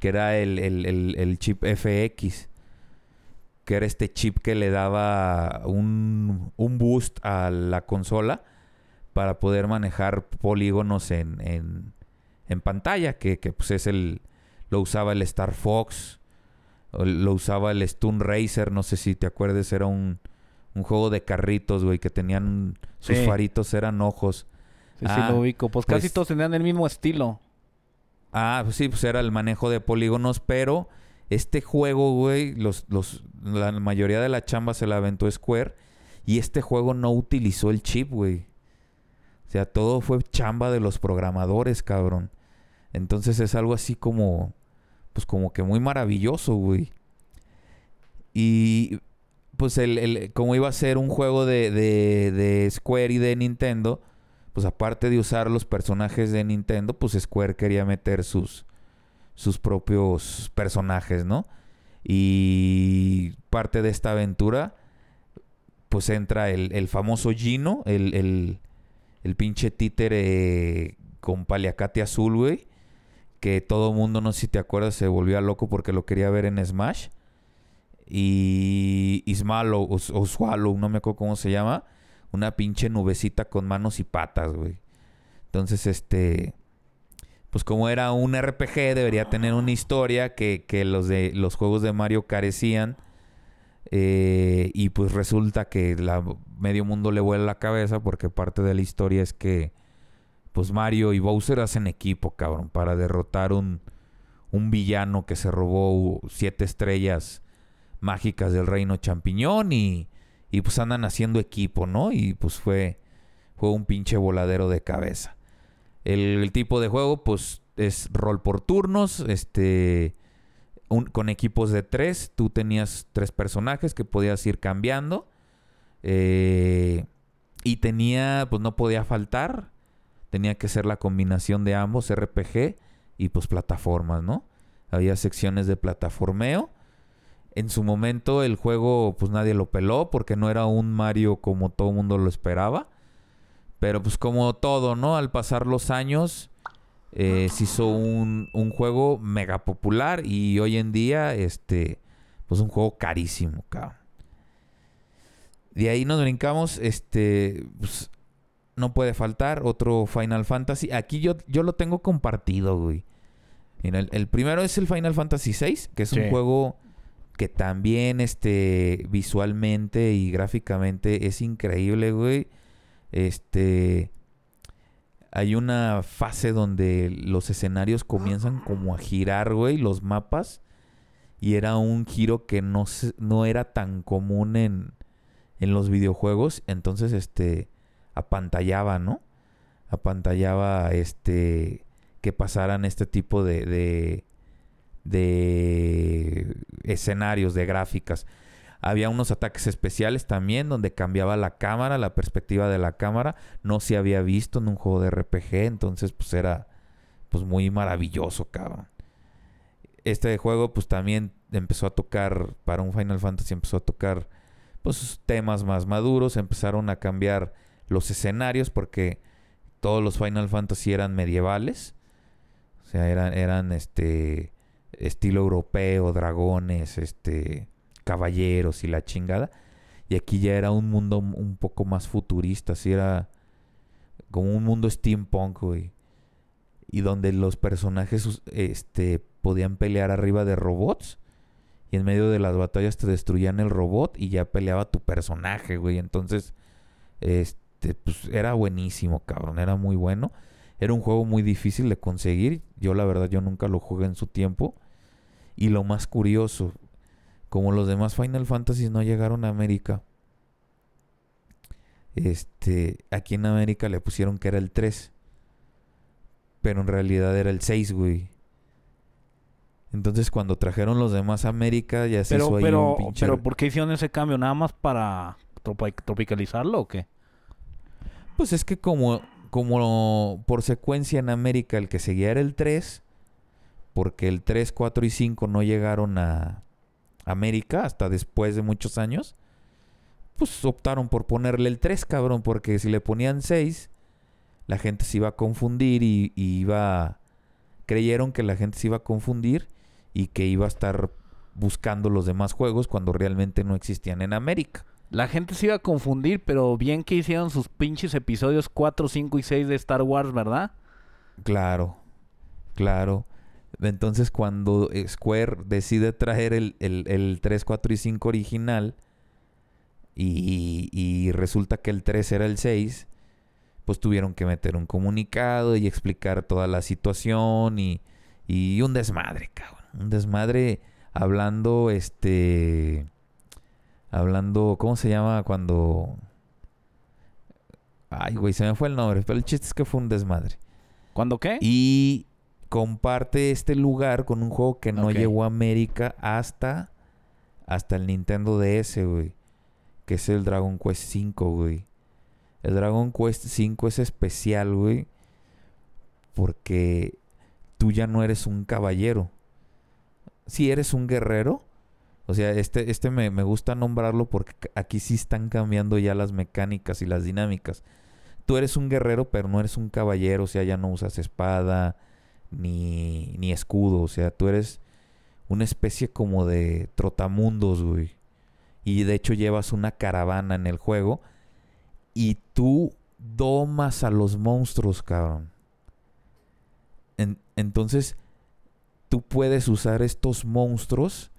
que era el, el- el- chip FX que era este chip que le daba un, un boost a la consola para poder manejar polígonos en, en, en pantalla, que, que, pues es el... Lo usaba el Star Fox, lo usaba el Stun Racer, no sé si te acuerdas, era un, un juego de carritos, güey, que tenían... Sus Sí. faritos eran ojos. Sí, Ah, sí, lo ubico. Pues, pues- casi todos tenían el mismo estilo. Ah, pues sí, pues era el manejo de polígonos, pero este juego, güey, los, los, la mayoría de la chamba se la aventó Square y este juego no utilizó el chip, güey. O sea, todo fue chamba de los programadores, cabrón. Entonces es algo así como, pues como que muy maravilloso, güey. Y pues el, el- como iba a ser un juego de, de, de Square y de Nintendo, pues aparte de usar los personajes de Nintendo, pues Square quería meter sus, sus propios personajes, ¿no? Y parte de esta aventura, pues entra el, el famoso Gino, el, el, el pinche títere con paliacate azul. Que todo mundo, no sé si te acuerdas, se volvió loco porque lo quería ver en Smash. Y Ismalo o, o Swallow, no me acuerdo cómo se llama. Una pinche nubecita con manos y patas, güey. Entonces, este pues como era un RPG, debería tener una historia que, que los de los juegos de Mario carecían. Eh, y pues resulta que la medio mundo le vuela la cabeza porque parte de la historia es que pues Mario y Bowser hacen equipo, cabrón, para derrotar un, un villano que se robó siete estrellas mágicas del reino champiñón y, y pues andan haciendo equipo, ¿no? Y pues fue, fue un pinche voladero de cabeza. El, tipo de juego, pues, es rol por turnos, este, un- con equipos de tres. Tú tenías tres personajes que podías ir cambiando. eh, y tenía, pues no podía faltar. Tenía que ser la combinación de ambos, RPG y pues plataformas, ¿no? Había secciones de plataformeo. En su momento el juego, pues nadie lo peló porque no era un Mario como todo el mundo lo esperaba. Pero pues como todo, ¿no? Al pasar los años eh, se hizo un, un juego mega popular y hoy en día, este, pues un juego carísimo, cabrón. De ahí nos brincamos, este, pues, no puede faltar otro Final Fantasy. Aquí yo, yo lo tengo compartido, güey. Mira, el, el primero es el Final Fantasy VI, que es un juego que también, este, visualmente y gráficamente es increíble, güey. Este, hay una fase donde los escenarios comienzan como a girar, güey, los mapas. Y era un giro que no, no era tan común en, en los videojuegos. Entonces, este, apantallaba, ¿no? Apantallaba, este, que pasaran este tipo de, de escenarios, de gráficas. Había unos ataques especiales también donde cambiaba la cámara, la perspectiva de la cámara. No se había visto en un juego de RPG, entonces pues era pues muy maravilloso, cabrón. Este juego pues también empezó a tocar, para un Final Fantasy empezó a tocar pues temas más maduros, empezaron a cambiar los escenarios porque todos los Final Fantasy eran medievales. O sea, eran, eran este estilo europeo, dragones, este caballeros y la chingada. Y aquí ya era un mundo un poco más futurista, así era como un mundo steampunk, güey. Y donde los personajes este podían pelear arriba de robots y en medio de las batallas te destruían el robot y ya peleaba tu personaje, güey. Entonces, este, pues era buenísimo, cabrón. Era muy bueno. Era un juego muy difícil de conseguir. Yo, la verdad, yo nunca lo jugué en su tiempo. Y lo más curioso, como los demás Final Fantasy no llegaron a América, este, aquí en América le pusieron que era el 3. Pero en realidad era el 6, güey. Entonces cuando trajeron los demás a América ya se hizo ahí pero, un pinche... Pero ¿por qué hicieron ese cambio? ¿Nada más para tropicalizarlo o qué? Pues es que como, como por secuencia en América el que seguía era el 3, porque el 3, 4 y 5 no llegaron a América hasta después de muchos años, pues optaron por ponerle el 3, cabrón, porque si le ponían 6, la gente se iba a confundir y, y iba... Creyeron que la gente se iba a confundir y que iba a estar buscando los demás juegos cuando realmente no existían en América. La gente se iba a confundir, pero bien que hicieron sus pinches episodios 4, 5 y 6 de Star Wars, ¿verdad? Claro, claro. Entonces cuando Square decide traer el, el, 3, 4 y 5 original y, y, resulta que el 3 era el 6, pues tuvieron que meter un comunicado y explicar toda la situación y, y un desmadre, cabrón un desmadre hablando, este, hablando, ¿cómo se llama cuando... Ay, güey, se me fue el nombre, pero el chiste es que fue un desmadre. ¿Cuándo qué? Y comparte este lugar con un juego que no llegó a América hasta hasta el Nintendo DS, güey, que es el Dragon Quest 5, güey. El Dragon Quest 5 es especial, güey, porque tú ya no eres un caballero si eres un guerrero, o sea, este, este me, gusta nombrarlo porque aquí sí están cambiando ya las mecánicas y las dinámicas. Tú eres un guerrero, pero no eres un caballero, o sea, ya no usas espada ni, ni escudo, o sea, tú eres una especie como de trotamundos, güey. Y de hecho llevas una caravana en el juego y tú domas a los monstruos, cabrón. entonces, tú puedes usar estos monstruos,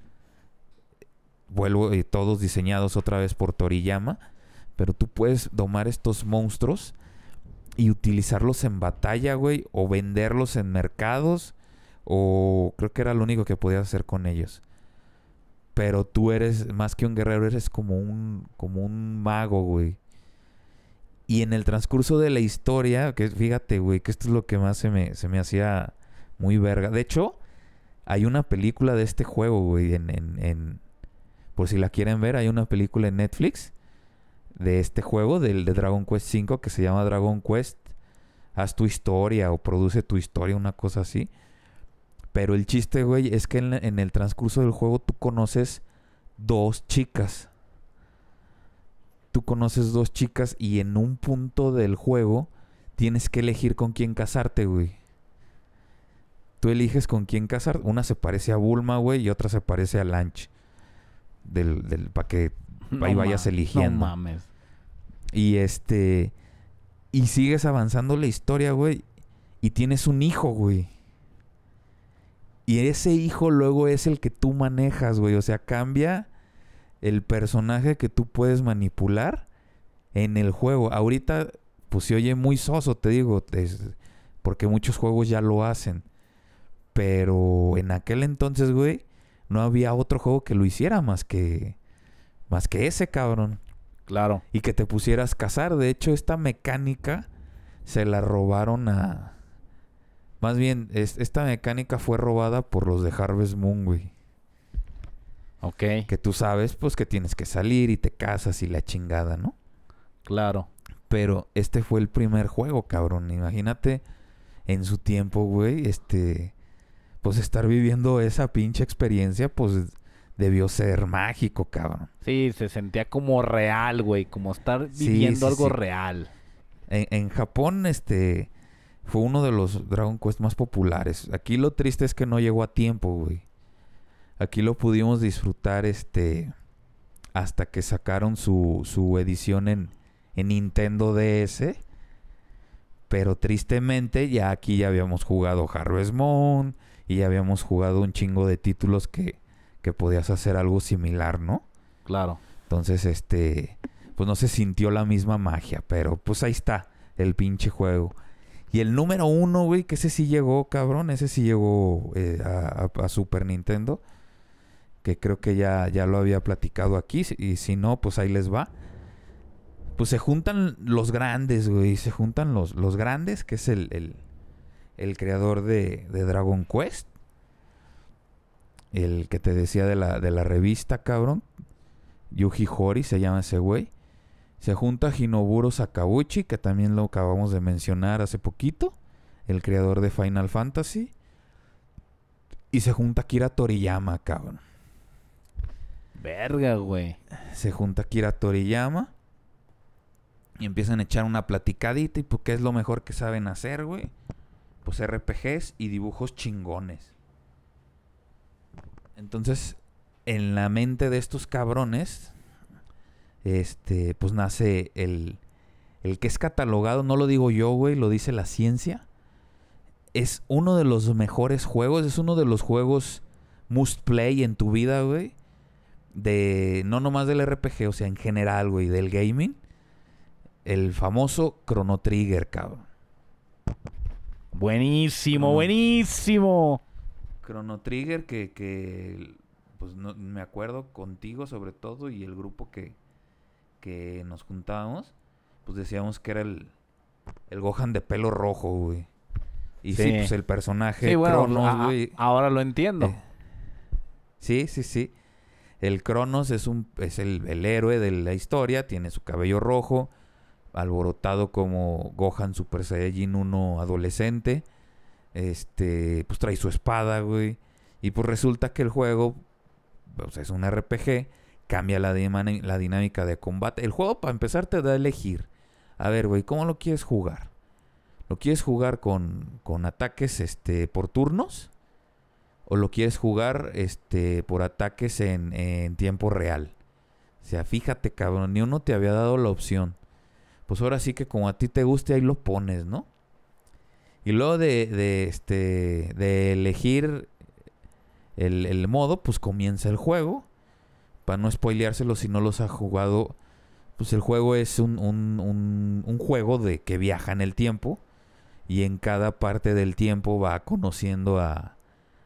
vuelvo, y todos diseñados otra vez por Toriyama, pero tú puedes domar estos monstruos y utilizarlos en batalla, güey, o venderlos en mercados, o creo que era lo único que podías hacer con ellos. Pero tú eres más que un guerrero, eres como un como un mago, güey. Y en el transcurso de la historia, que fíjate, güey, que esto es lo que más se me, se me hacía muy verga. De hecho, hay una película de este juego, güey, en, en, Por si la quieren ver, hay una película en Netflix de este juego, del de Dragon Quest V, que se llama Dragon Quest. Haz tu historia o produce tu historia, una cosa así. Pero el chiste, güey, es que en, en el transcurso del juego tú conoces dos chicas. Tú conoces dos chicas y en un punto del juego tienes que elegir con quién casarte, güey. Tú eliges con quién casar. Una se parece a Bulma, güey, y otra se parece a Lanch. Del, del, para que ahí vayas eligiendo. No mames. Y este. Y sigues avanzando la historia, güey. Y tienes un hijo, güey. Y ese hijo luego es el que tú manejas, güey. O sea, cambia el personaje que tú puedes manipular en el juego. Ahorita, pues se oye muy soso, te digo. porque muchos juegos ya lo hacen. Pero en aquel entonces, güey, no había otro juego que lo hiciera más que más que ese, cabrón. Claro. Y que te pusieras casar. De hecho, esta mecánica se la robaron a más bien, esta mecánica fue robada por los de Harvest Moon, güey. Ok. Que tú sabes, pues, que tienes que salir y te casas y la chingada, ¿no? Claro. Pero este fue el primer juego, cabrón. Imagínate en su tiempo, güey, este pues estar viviendo esa pinche experiencia, pues debió ser mágico, cabrón. Sí, se sentía como real, güey, como estar viviendo algo real. En, en Japón, este, fue uno de los Dragon Quest más populares. Aquí lo triste es que no llegó a tiempo, güey. Aquí lo pudimos disfrutar, este, hasta que sacaron su, su edición en, en Nintendo DS. Pero tristemente ya aquí ya habíamos jugado Harvest Moon y ya habíamos jugado un chingo de títulos que, que podías hacer algo similar, ¿no? Claro. Entonces, este, pues no se sintió la misma magia, pero pues ahí está el pinche juego. Y el número uno, güey, que ese sí llegó, cabrón, ese sí llegó eh, a, Super Nintendo, que creo que ya, ya lo había platicado aquí, y si no, pues ahí les va. Pues se juntan los grandes, güey, se juntan los, los grandes, que es el, el, el creador de, de Dragon Quest, el que te decía de la, de la revista, cabrón, Yuji Hori se llama ese güey. Se junta Hinoburo Sakauchi, que también lo acabamos de mencionar hace poquito, el creador de Final Fantasy. Y se junta Kira Toriyama, cabrón. Verga, güey. Se junta Kira Toriyama. Y empiezan a echar una platicadita. ¿Y pues qué es lo mejor que saben hacer, güey? Pues RPGs y dibujos chingones. Entonces, en la mente de estos cabrones, este, pues nace el, el que es catalogado, no lo digo yo, güey, lo dice la ciencia. Es uno de los mejores juegos, es uno de los juegos must play en tu vida, güey. De, no nomás del RPG, o sea, en general, güey, del gaming. El famoso Chrono Trigger, cabrón. Buenísimo, buenísimo. Chrono Trigger que, que pues no, me acuerdo contigo sobre todo y el grupo que, que nos juntábamos, pues decíamos que era el, el Gohan de pelo rojo, güey. Y sí, Sí. pues el personaje Sí, bueno, Cronos, güey. ahora lo entiendo. Eh, sí, sí, sí. El Cronos es un es el, el héroe de la historia, tiene su cabello rojo, alborotado como Gohan Super Saiyajin 1 adolescente. Este, pues trae su espada, güey. Y pues resulta que el juego pues, es un RPG, cambia la, dinámica de combate. El juego, para empezar, te da a elegir. A ver, güey, ¿cómo lo quieres jugar? ¿Lo quieres jugar con, con ataques este, por turnos? ¿O lo quieres jugar este, por ataques en, en tiempo real? O sea, fíjate, cabrón, ni uno te había dado la opción. Pues ahora sí que como a ti te guste, ahí lo pones, ¿no? Y luego de, de, este, de elegir el, el modo, pues comienza el juego. Para no spoileárselo si no los ha jugado, pues el juego es un, un, un, juego de que viaja en el tiempo. Y en cada parte del tiempo va conociendo a,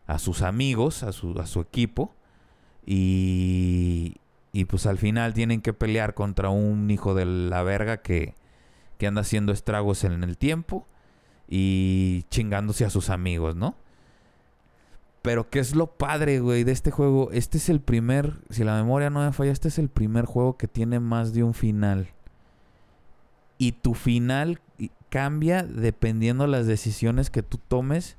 a sus amigos, a su, a su equipo. Y, y pues al final tienen que pelear contra un hijo de la verga que, que anda haciendo estragos en el tiempo y chingándose a sus amigos, ¿no? Pero ¿qué es lo padre, güey, de este juego? Este es el primer, si la memoria no me falla, este es el primer juego que tiene más de un final. Y tu final cambia dependiendo las decisiones que tú tomes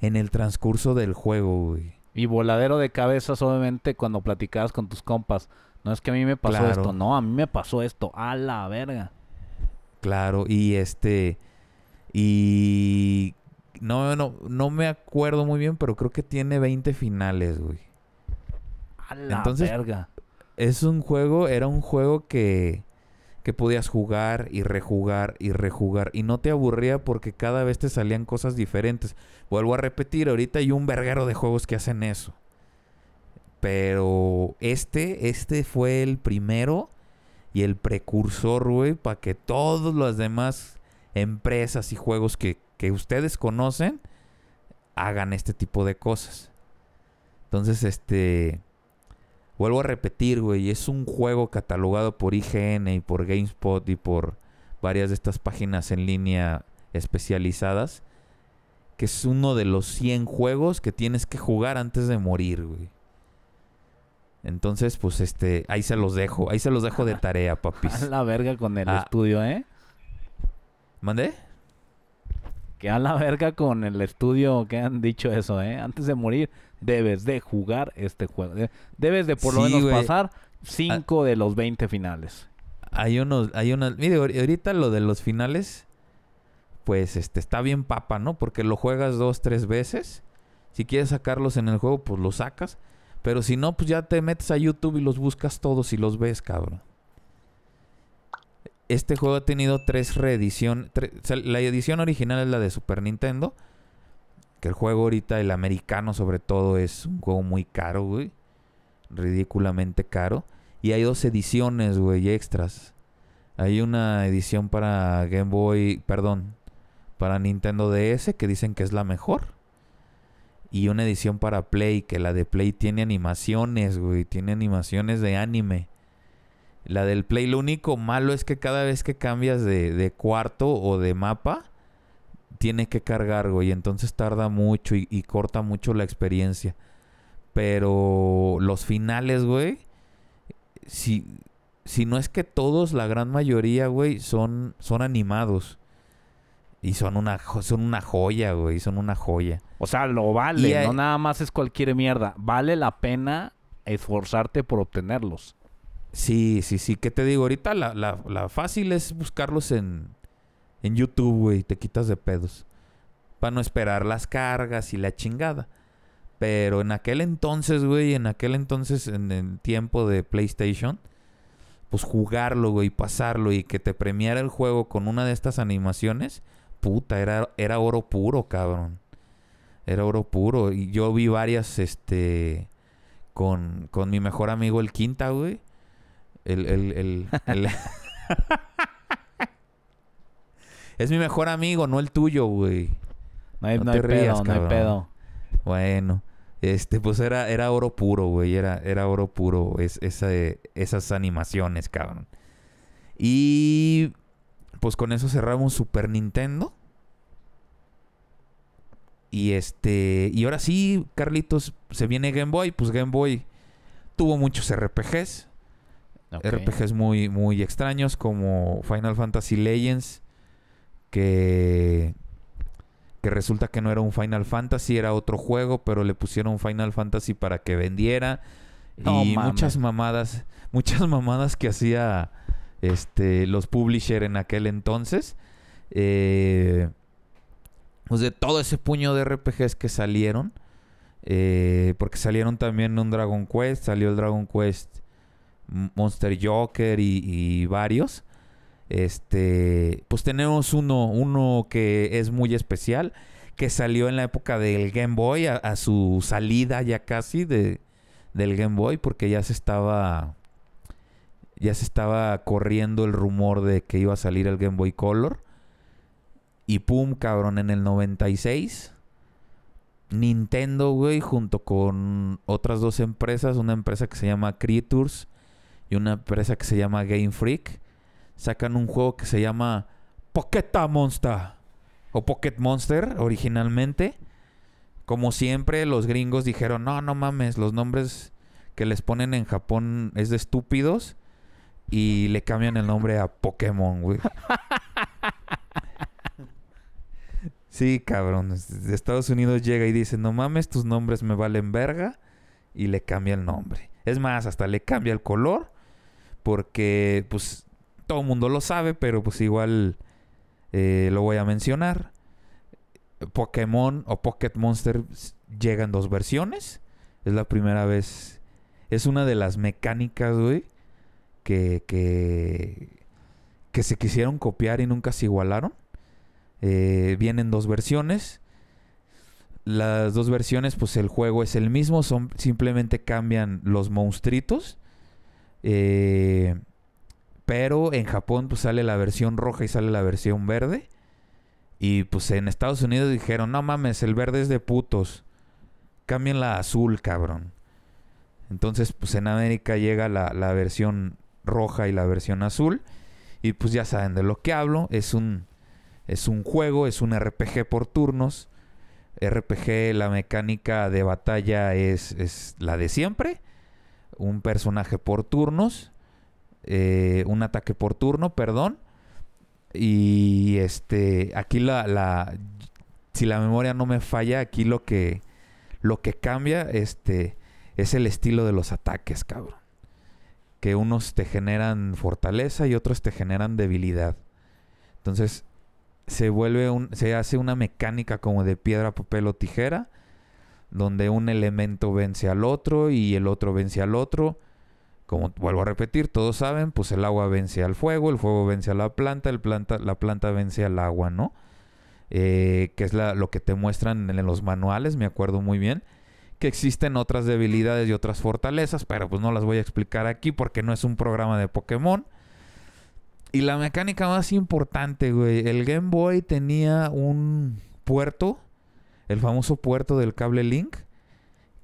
en el transcurso del juego, güey. Y voladero de cabezas, obviamente, cuando platicabas con tus compas. No es que a mí me pasó Claro. esto, no, a mí me pasó esto. A la verga. Claro, y este. Y. No, no, no me acuerdo muy bien, pero creo que tiene 20 finales, güey. A la Entonces- verga. Es un juego, era un juego que. que podías jugar y rejugar y rejugar. Y no te aburría porque cada vez te salían cosas diferentes. Vuelvo a repetir, ahorita hay un verguero de juegos que hacen eso. Pero este, este fue el primero y el precursor, güey, para que todas las demás empresas y juegos que, que ustedes conocen hagan este tipo de cosas. Entonces, este... Vuelvo a repetir, güey, es un juego catalogado por IGN y por GameSpot y por varias de estas páginas en línea especializadas, que es uno de los 100 juegos que tienes que jugar antes de morir, güey. Entonces, pues este, ahí se los dejo, ahí se los dejo de tarea, A papis. la verga con el Ah. estudio, ¿eh? ¿Mandé? Que a la verga con el estudio que han dicho eso, ¿eh? Antes de morir, debes de jugar este juego. De- Debes de por lo Sí, menos pasar 5 de los 20 finales. hay unos, hay unas, mire, ahor- ahorita lo de los finales, pues este, está bien papa, ¿no? Porque lo juegas dos, tres veces. Si quieres sacarlos en el juego, pues los sacas. Pero si no, pues ya te metes a YouTube y los buscas todos y los ves, cabrón. Este juego ha tenido tres reediciones. la edición original es la de Super Nintendo. Que el juego ahorita, el americano sobre todo, es un juego muy caro, güey. Ridículamente caro. Y hay dos ediciones, güey, extras. Hay una edición para Game Boy, perdón, para Nintendo DS que dicen que es la mejor. Y una edición para Play, que la de Play tiene animaciones, güey, tiene animaciones de anime. La del Play, lo único malo es que cada vez que cambias de, de cuarto o de mapa, tiene que cargar, güey. Entonces tarda mucho y, y corta mucho la experiencia. Pero los finales, güey, si, si no es que todos, la gran mayoría, güey, son, son animados. Y son una, son una joya, güey, son una joya. O sea, lo vale, Y no nada más es cualquier mierda. Vale la pena esforzarte por obtenerlos. Sí, sí, sí. ¿Qué te digo? Ahorita la, la, la fácil es buscarlos en, en YouTube, güey. Te quitas de pedos. Para no esperar las cargas y la chingada. Pero en aquel entonces, güey, en aquel entonces, en el tiempo de PlayStation, pues jugarlo, güey, pasarlo y que te premiara el juego con una de estas animaciones, puta, era, era oro puro, cabrón. Era oro puro. Y yo vi varias, este, con, con mi mejor amigo el Quinta, güey. El, el, el, el- es mi mejor amigo, no el tuyo, güey. No hay, No no te hay rías, pedo, no hay cabrón. pedo. Bueno, este, pues era, era oro puro, güey. Era, era oro puro es, esa, esas animaciones, cabrón. Y pues con eso cerramos Super Nintendo. Y este, y ahora sí, Carlitos, se viene Game Boy. Pues Game Boy tuvo muchos RPGs. RPGs muy, muy extraños como Final Fantasy Legends, que, que resulta que no era un Final Fantasy, era otro juego, pero le pusieron Final Fantasy para que vendiera. No y mames. muchas mamadas, muchas mamadas que hacía este, los publisher en aquel entonces. Eh, pues de todo ese puño de RPGs que salieron. eh, porque salieron también un Dragon Quest, salió el Dragon Quest Monster Joker y, y varios. Este, pues tenemos uno, uno que es muy especial, que salió en la época del Game Boy, a, a su salida ya casi de, del Game Boy, porque ya se estaba, ya se estaba corriendo el rumor de que iba a salir el Game Boy Color. Y pum, cabrón, en el 96. Nintendo, güey, junto con otras dos empresas, una empresa que se llama Creatures y una empresa que se llama Game Freak, sacan un juego que se llama Pocket Monster o Pocket Monster originalmente. Como siempre, los gringos dijeron, no, no mames, los nombres que les ponen en Japón es de estúpidos y le cambian el nombre a Pokémon, güey. Sí, cabrón. De Estados Unidos llega y dice, no mames, tus nombres me valen verga. Y le cambia el nombre. Es más, hasta le cambia el color. Porque, pues, todo el mundo lo sabe, pero pues igual eh, lo voy a mencionar. Pokémon o Pocket Monster s- llega en dos versiones. Es la primera vez. Es una de las mecánicas, güey, que, que, se quisieron copiar y nunca se igualaron. Eh, vienen dos versiones. Las dos versiones, pues el juego es el mismo, son simplemente cambian los monstruitos. Eh, pero en Japón pues sale la versión roja y sale la versión verde. Y pues en Estados Unidos dijeron, no mames, el verde es de putos. Cámbienla a azul, cabrón. Entonces, pues en América llega la, la versión roja y la versión azul. Y pues ya saben de lo que hablo. Es un, es un juego, es un RPG por turnos. RPG, la mecánica de batalla es, es la de siempre. Un personaje por turnos. eh, un ataque por turno, perdón. Y este, aquí la, la, si la memoria no me falla, aquí lo que, lo que cambia, este, es el estilo de los ataques, cabrón. Que unos te generan fortaleza y otros te generan debilidad. Entonces se vuelve un, se hace una mecánica como de piedra, papel o tijera, donde un elemento vence al otro y el otro vence al otro. Como vuelvo a repetir, todos saben, pues el agua vence al fuego, el fuego vence a la planta, el planta la planta vence al agua, ¿no? Eh, que es lo que te muestran en los manuales, me acuerdo muy bien que existen otras debilidades y otras fortalezas, pero pues no las voy a explicar aquí porque no es un programa de Pokémon. Y la mecánica más importante, güey, el Game Boy tenía un puerto, el famoso puerto del cable Link,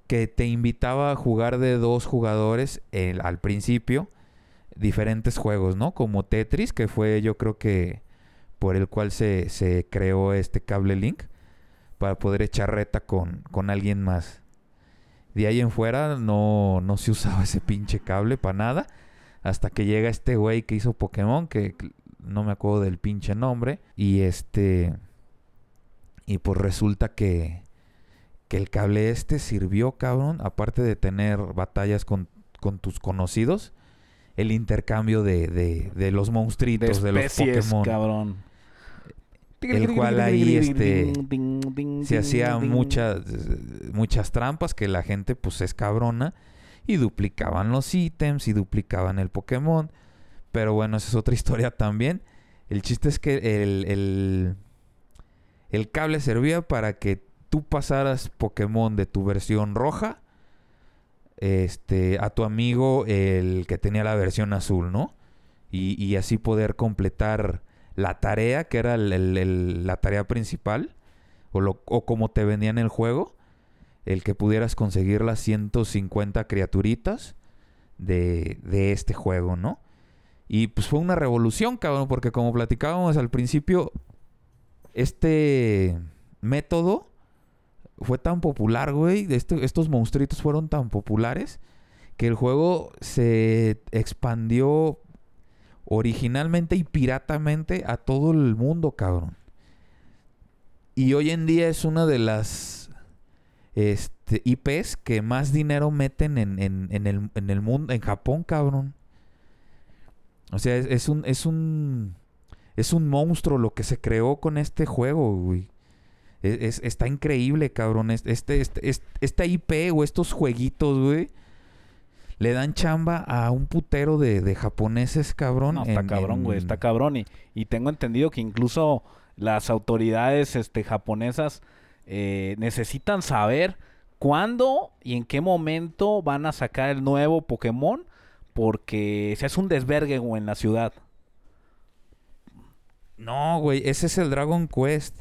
que te invitaba a jugar de dos jugadores al principio diferentes juegos, ¿no? Como Tetris, que fue yo creo que por el cual se, se creó este cable Link, para poder echar reta con, con alguien más. De ahí en fuera no, no se usaba ese pinche cable para nada. Hasta que llega este güey que hizo Pokémon, que no me acuerdo del pinche nombre. Y este. Y pues resulta que. Que el cable este sirvió, cabrón. Aparte de tener batallas con, con tus conocidos. El intercambio de, de, de los monstruitos, de, los Pokémon. cabrón el cual ahí este se hacía muchas muchas trampas que la gente pues es cabrona y duplicaban los ítems y duplicaban el Pokémon. Pero bueno, esa es otra historia también. El chiste es que el, el, el cable servía para que tú pasaras Pokémon de tu versión roja este, a tu amigo el que tenía la versión azul, ¿no? Y, y así poder completar la tarea, que era la tarea principal, o, como te vendían el juego, el que pudieras conseguir las 150 criaturitas de, de este juego, ¿no? Y pues fue una revolución, cabrón, porque como platicábamos al principio, este método fue tan popular, güey. Este, estos monstruitos fueron tan populares que el juego se expandió originalmente y piratamente a todo el mundo, cabrón. Y hoy en día es una de las este, IPs que más dinero meten en, el, en el, mundo, en Japón, cabrón. O sea, es, un, es un, es un monstruo lo que se creó con este juego, güey. Es, está increíble, cabrón. Este, este, este, esta IP o estos jueguitos, güey le dan chamba a un putero de, japoneses, cabrón. No, está cabrón, güey, está cabrón. Y, y, tengo entendido que incluso las autoridades este, japonesas eh, necesitan saber cuándo y en qué momento van a sacar el nuevo Pokémon, porque se hace un desvergue, güey, en la ciudad. No, güey, ese es el Dragon Quest.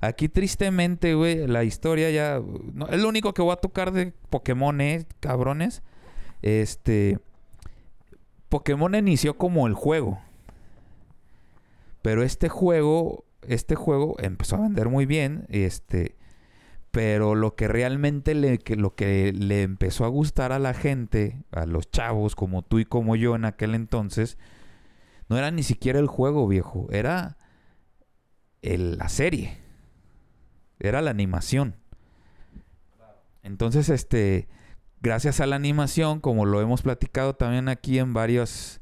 Aquí tristemente, güey, la historia ya... No, es lo único que voy a tocar de Pokémon, ¿eh? Cabrones. Este. Pokémon inició como el juego. Pero este juego. Este juego empezó a vender muy bien. Este. Pero lo que realmente le, que, lo que le empezó a gustar a la gente, a los chavos como tú y como yo en aquel entonces, no era ni siquiera el juego viejo, era la serie, era la animación. Entonces, este, gracias a la animación, como lo hemos platicado también aquí en varias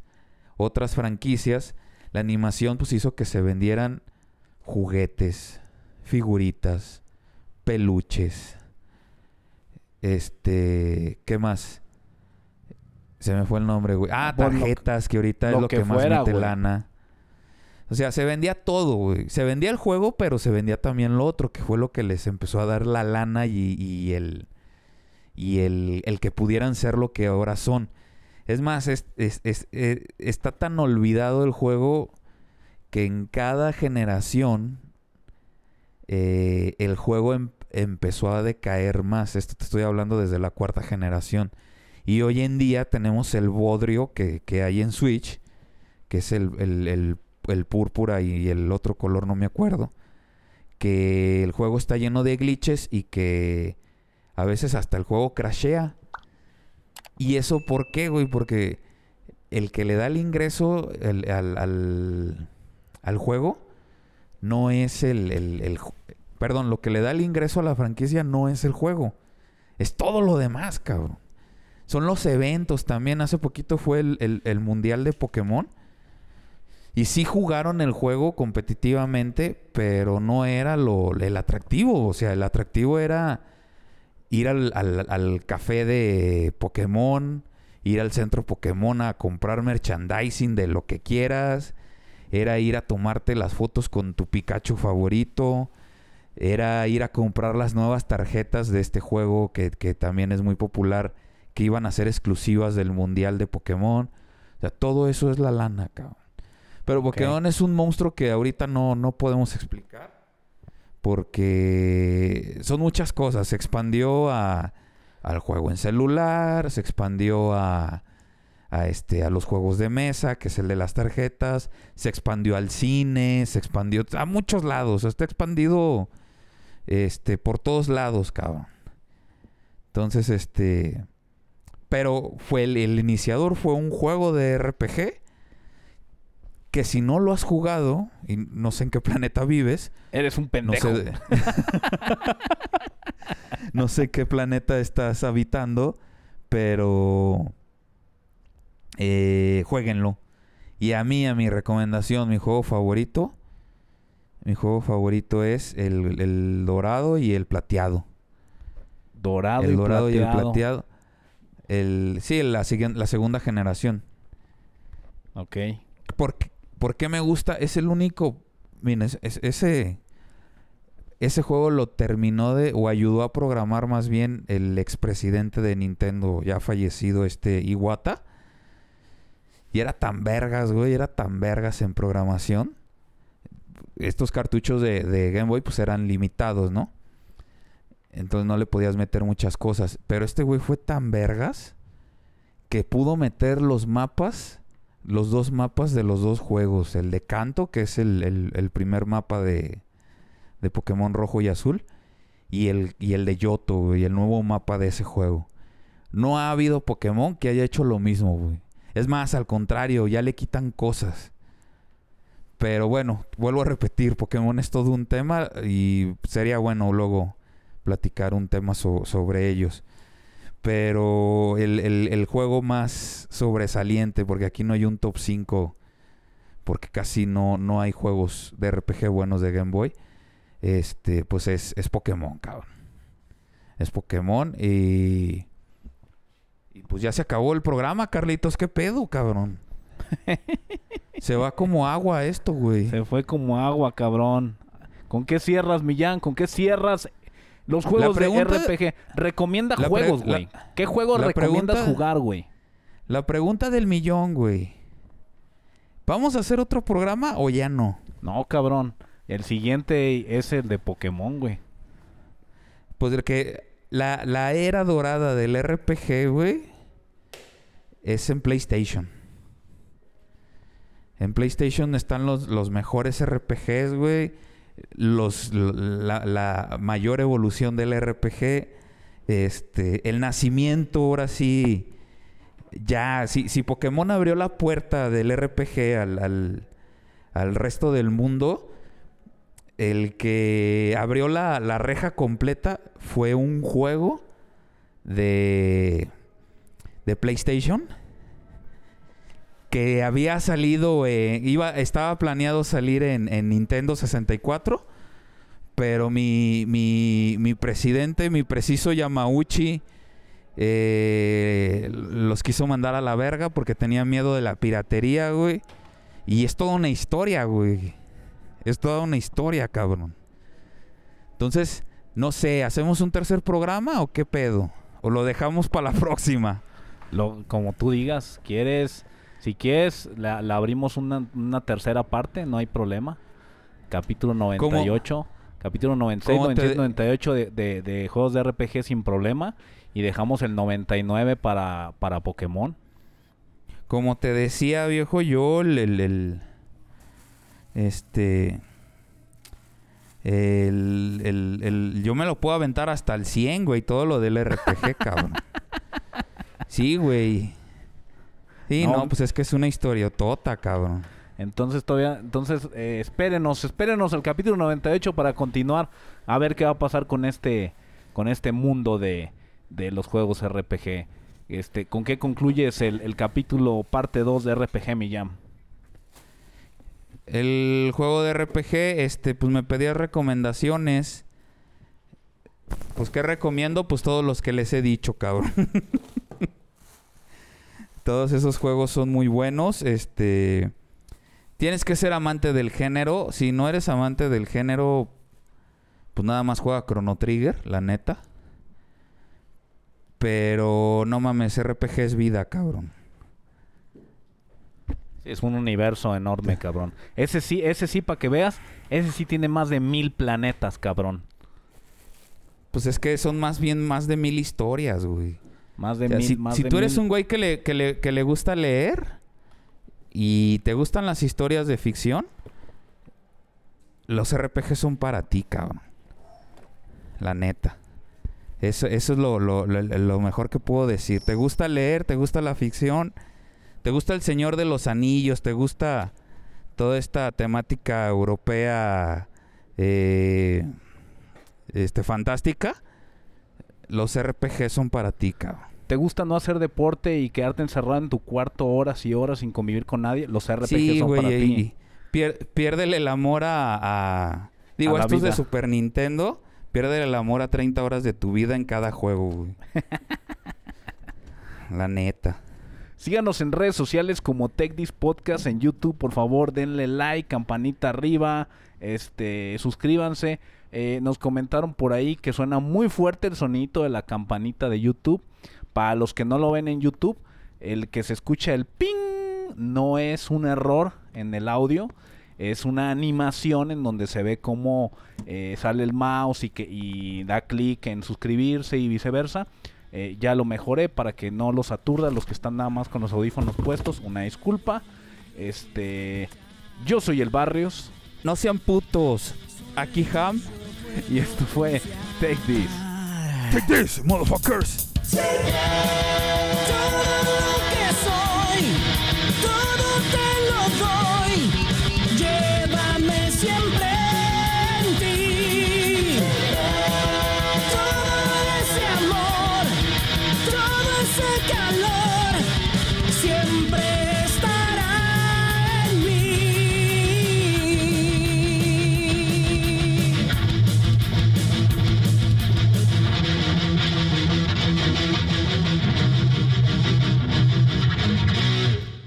otras franquicias, la animación pues hizo que se vendieran juguetes, figuritas, peluches. Este, ¿qué más? Se me fue el nombre, güey. Ah, tarjetas, que ahorita es lo que, más mete lana. O sea, se vendía todo, güey. Se vendía el juego, pero se vendía también lo otro, que fue lo que les empezó a dar la lana y el, y el, que pudieran ser lo que ahora son. Es más, es, eh, está tan olvidado el juego que en cada generación eh, el juego em, empezó a decaer más. Esto te estoy hablando desde la cuarta generación. Y hoy en día tenemos el bodrio que, hay en Switch, que es el, el, el púrpura y el otro color no me acuerdo. Que el juego está lleno de glitches y que a veces hasta el juego crashea. ¿Y eso por qué, güey? Porque el que le da el ingreso al, al, juego no es el, el, Perdón, lo que le da el ingreso a la franquicia no es el juego. Es todo lo demás, cabrón. son los eventos también. Hace poquito fue el, el- el Mundial de Pokémon. Y sí jugaron el juego competitivamente, pero no era lo, el atractivo. O sea, el atractivo era ir al, al- al café de Pokémon, ir al centro Pokémon a comprar merchandising de lo que quieras. Era ir a tomarte las fotos con tu Pikachu favorito. Era ir a comprar las nuevas tarjetas de este juego que, que también es muy popular, que iban a ser exclusivas del Mundial de Pokémon. O sea, todo eso es la lana, cabrón. Pero Pokémon es un monstruo que ahorita no, no podemos explicar. Porque son muchas cosas. Se expandió a, al juego en celular, se expandió a, a, este, a los juegos de mesa, que es el de las tarjetas, se expandió al cine, se expandió a muchos lados. Está expandido este, por todos lados, cabrón. Entonces, este... Pero fue el, el iniciador fue un juego de RPG que si no lo has jugado, y no sé en qué planeta vives, Eres un no pendejo. sé, no sé qué planeta estás habitando, pero eh, jueguenlo. Y a mí, a mi recomendación, mi juego favorito, mi juego favorito es el, el dorado y el plateado. Dorado, el y, dorado y el plateado. El, sí, la, la segunda generación. Ok. ¿Por, qué- me gusta? Es el único. Miren, es- ese. Ese juego lo terminó de. o ayudó a programar más bien el expresidente de Nintendo, ya fallecido, este Iwata. Y era tan vergas, güey. Era tan vergas en programación. Estos cartuchos de, de Game Boy, pues eran limitados, ¿no? Entonces no le podías meter muchas cosas. Pero este güey fue tan vergas que pudo meter los mapas los dos mapas de los dos juegos. El de Canto, que es el, el- primer mapa de, de Pokémon rojo y azul. Y el, y el de Yoto, güey, el nuevo mapa de ese juego. No ha habido Pokémon que haya hecho lo mismo, güey. Es más, al contrario, ya le quitan cosas. Pero bueno, vuelvo a repetir, Pokémon es todo un tema y sería bueno luego platicar un tema so- sobre ellos pero el, el- el juego más sobresaliente, porque aquí no hay un top 5, porque casi no, no hay juegos de RPG buenos de Game Boy, este, pues es, es Pokémon, cabrón. Es Pokémon y... Y pues ya se acabó el programa, Carlitos, ¿qué pedo, cabrón? se va como agua esto, güey. Se fue como agua, cabrón. ¿Con qué cierras, Millán? ¿Con qué cierras los juegos pregunta- de RPG? Recomienda juegos, güey. ¿Qué juegos recomiendas pregunta- jugar, güey? La pregunta del millón, güey. ¿Vamos a hacer otro programa o ya no? No, cabrón. El siguiente es el de Pokémon, güey. Pues el que la, la era dorada del RPG, güey, es en PlayStation. En PlayStation están los, los mejores RPGs, güey. Los, la, mayor evolución del RPG. Este, el nacimiento, ahora sí. Ya, si, si Pokémon abrió la puerta del RPG al, al, al resto del mundo, el que abrió la, la reja completa fue un juego de, de PlayStation que había salido, eh, iba, estaba planeado salir en, en Nintendo 64, pero mi, mi, mi presidente, mi preciso Yamauchi, eh, los quiso mandar a la verga porque tenía miedo de la piratería, güey. Y es toda una historia, güey. Es toda una historia, cabrón. Entonces, no sé, ¿hacemos un tercer programa o qué pedo? ¿O lo dejamos para la próxima? Lo, como tú digas, ¿quieres? Si quieres, la, la abrimos una, una tercera parte, no hay problema. Capítulo 98. Capítulo 96, cómo te- 97, 98 de, de, de juegos de RPG sin problema. Y dejamos el 99 para, para Pokémon. Como te decía, viejo, yo el, el- el- este el, el- el- yo me lo puedo aventar hasta el 100, güey, todo lo del RPG, cabrón. Sí, güey. Sí, No. no. pues es que es una historiotota, cabrón. Entonces todavía, entonces eh, espérenos, espérenos el capítulo 98 para continuar a ver qué va a pasar con este, con este mundo de, de los juegos RPG. Este, ¿Con qué concluyes el, el capítulo parte 2 de RPG Millán? El juego de RPG, este, pues me pedía recomendaciones. Pues, ¿qué recomiendo? Pues todos los que les he dicho, cabrón. todos esos juegos son muy buenos. Este. Tienes que ser amante del género. Si no eres amante del género, pues nada más juega Chrono Trigger, la neta. Pero no mames, RPG es vida, cabrón. Es un universo enorme, cabrón. Ese sí, ese sí, para que veas, ese sí tiene más de mil planetas, cabrón. Pues es que son más bien más de mil historias, güey. Más de O sea, mil. si más si de tú eres un güey que le, que, le, que le gusta leer y te gustan las historias de ficción, los RPG son para ti, cabrón. La neta. Eso, eso es lo, lo- lo- lo mejor que puedo decir. ¿Te gusta leer? ¿Te gusta la ficción? ¿Te gusta El Señor de los Anillos? ¿Te gusta toda esta temática europea eh, este, fantástica? Los RPG son para ti, cabrón. ¿Te gusta no hacer deporte y quedarte encerrado en tu cuarto horas y horas sin convivir con nadie? Los RPG Sí, son para ti. pier- piérdele el amor a... a- digo, A la estos de. Super Nintendo. Piérdele el amor a 30 horas de tu vida en cada juego, güey. La neta. Síganos en redes sociales como TechDis Podcast en YouTube, por favor, denle like, campanita arriba, este, suscríbanse. Eh, nos comentaron por ahí que suena muy fuerte el sonito de la campanita de YouTube. Para los que no lo ven en YouTube, el que se escucha el ping no es un error en el audio, es una animación en donde se ve cómo eh, sale el mouse y que da clic en suscribirse y viceversa. Eh, ya lo mejoré para que no los aturda los que están nada más con los audífonos puestos. Una disculpa. Este, yo soy el Barrios No sean putos. Aquí Ham. y esto fue Take This. Take this, motherfuckers. Todo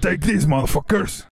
Take these motherfuckers.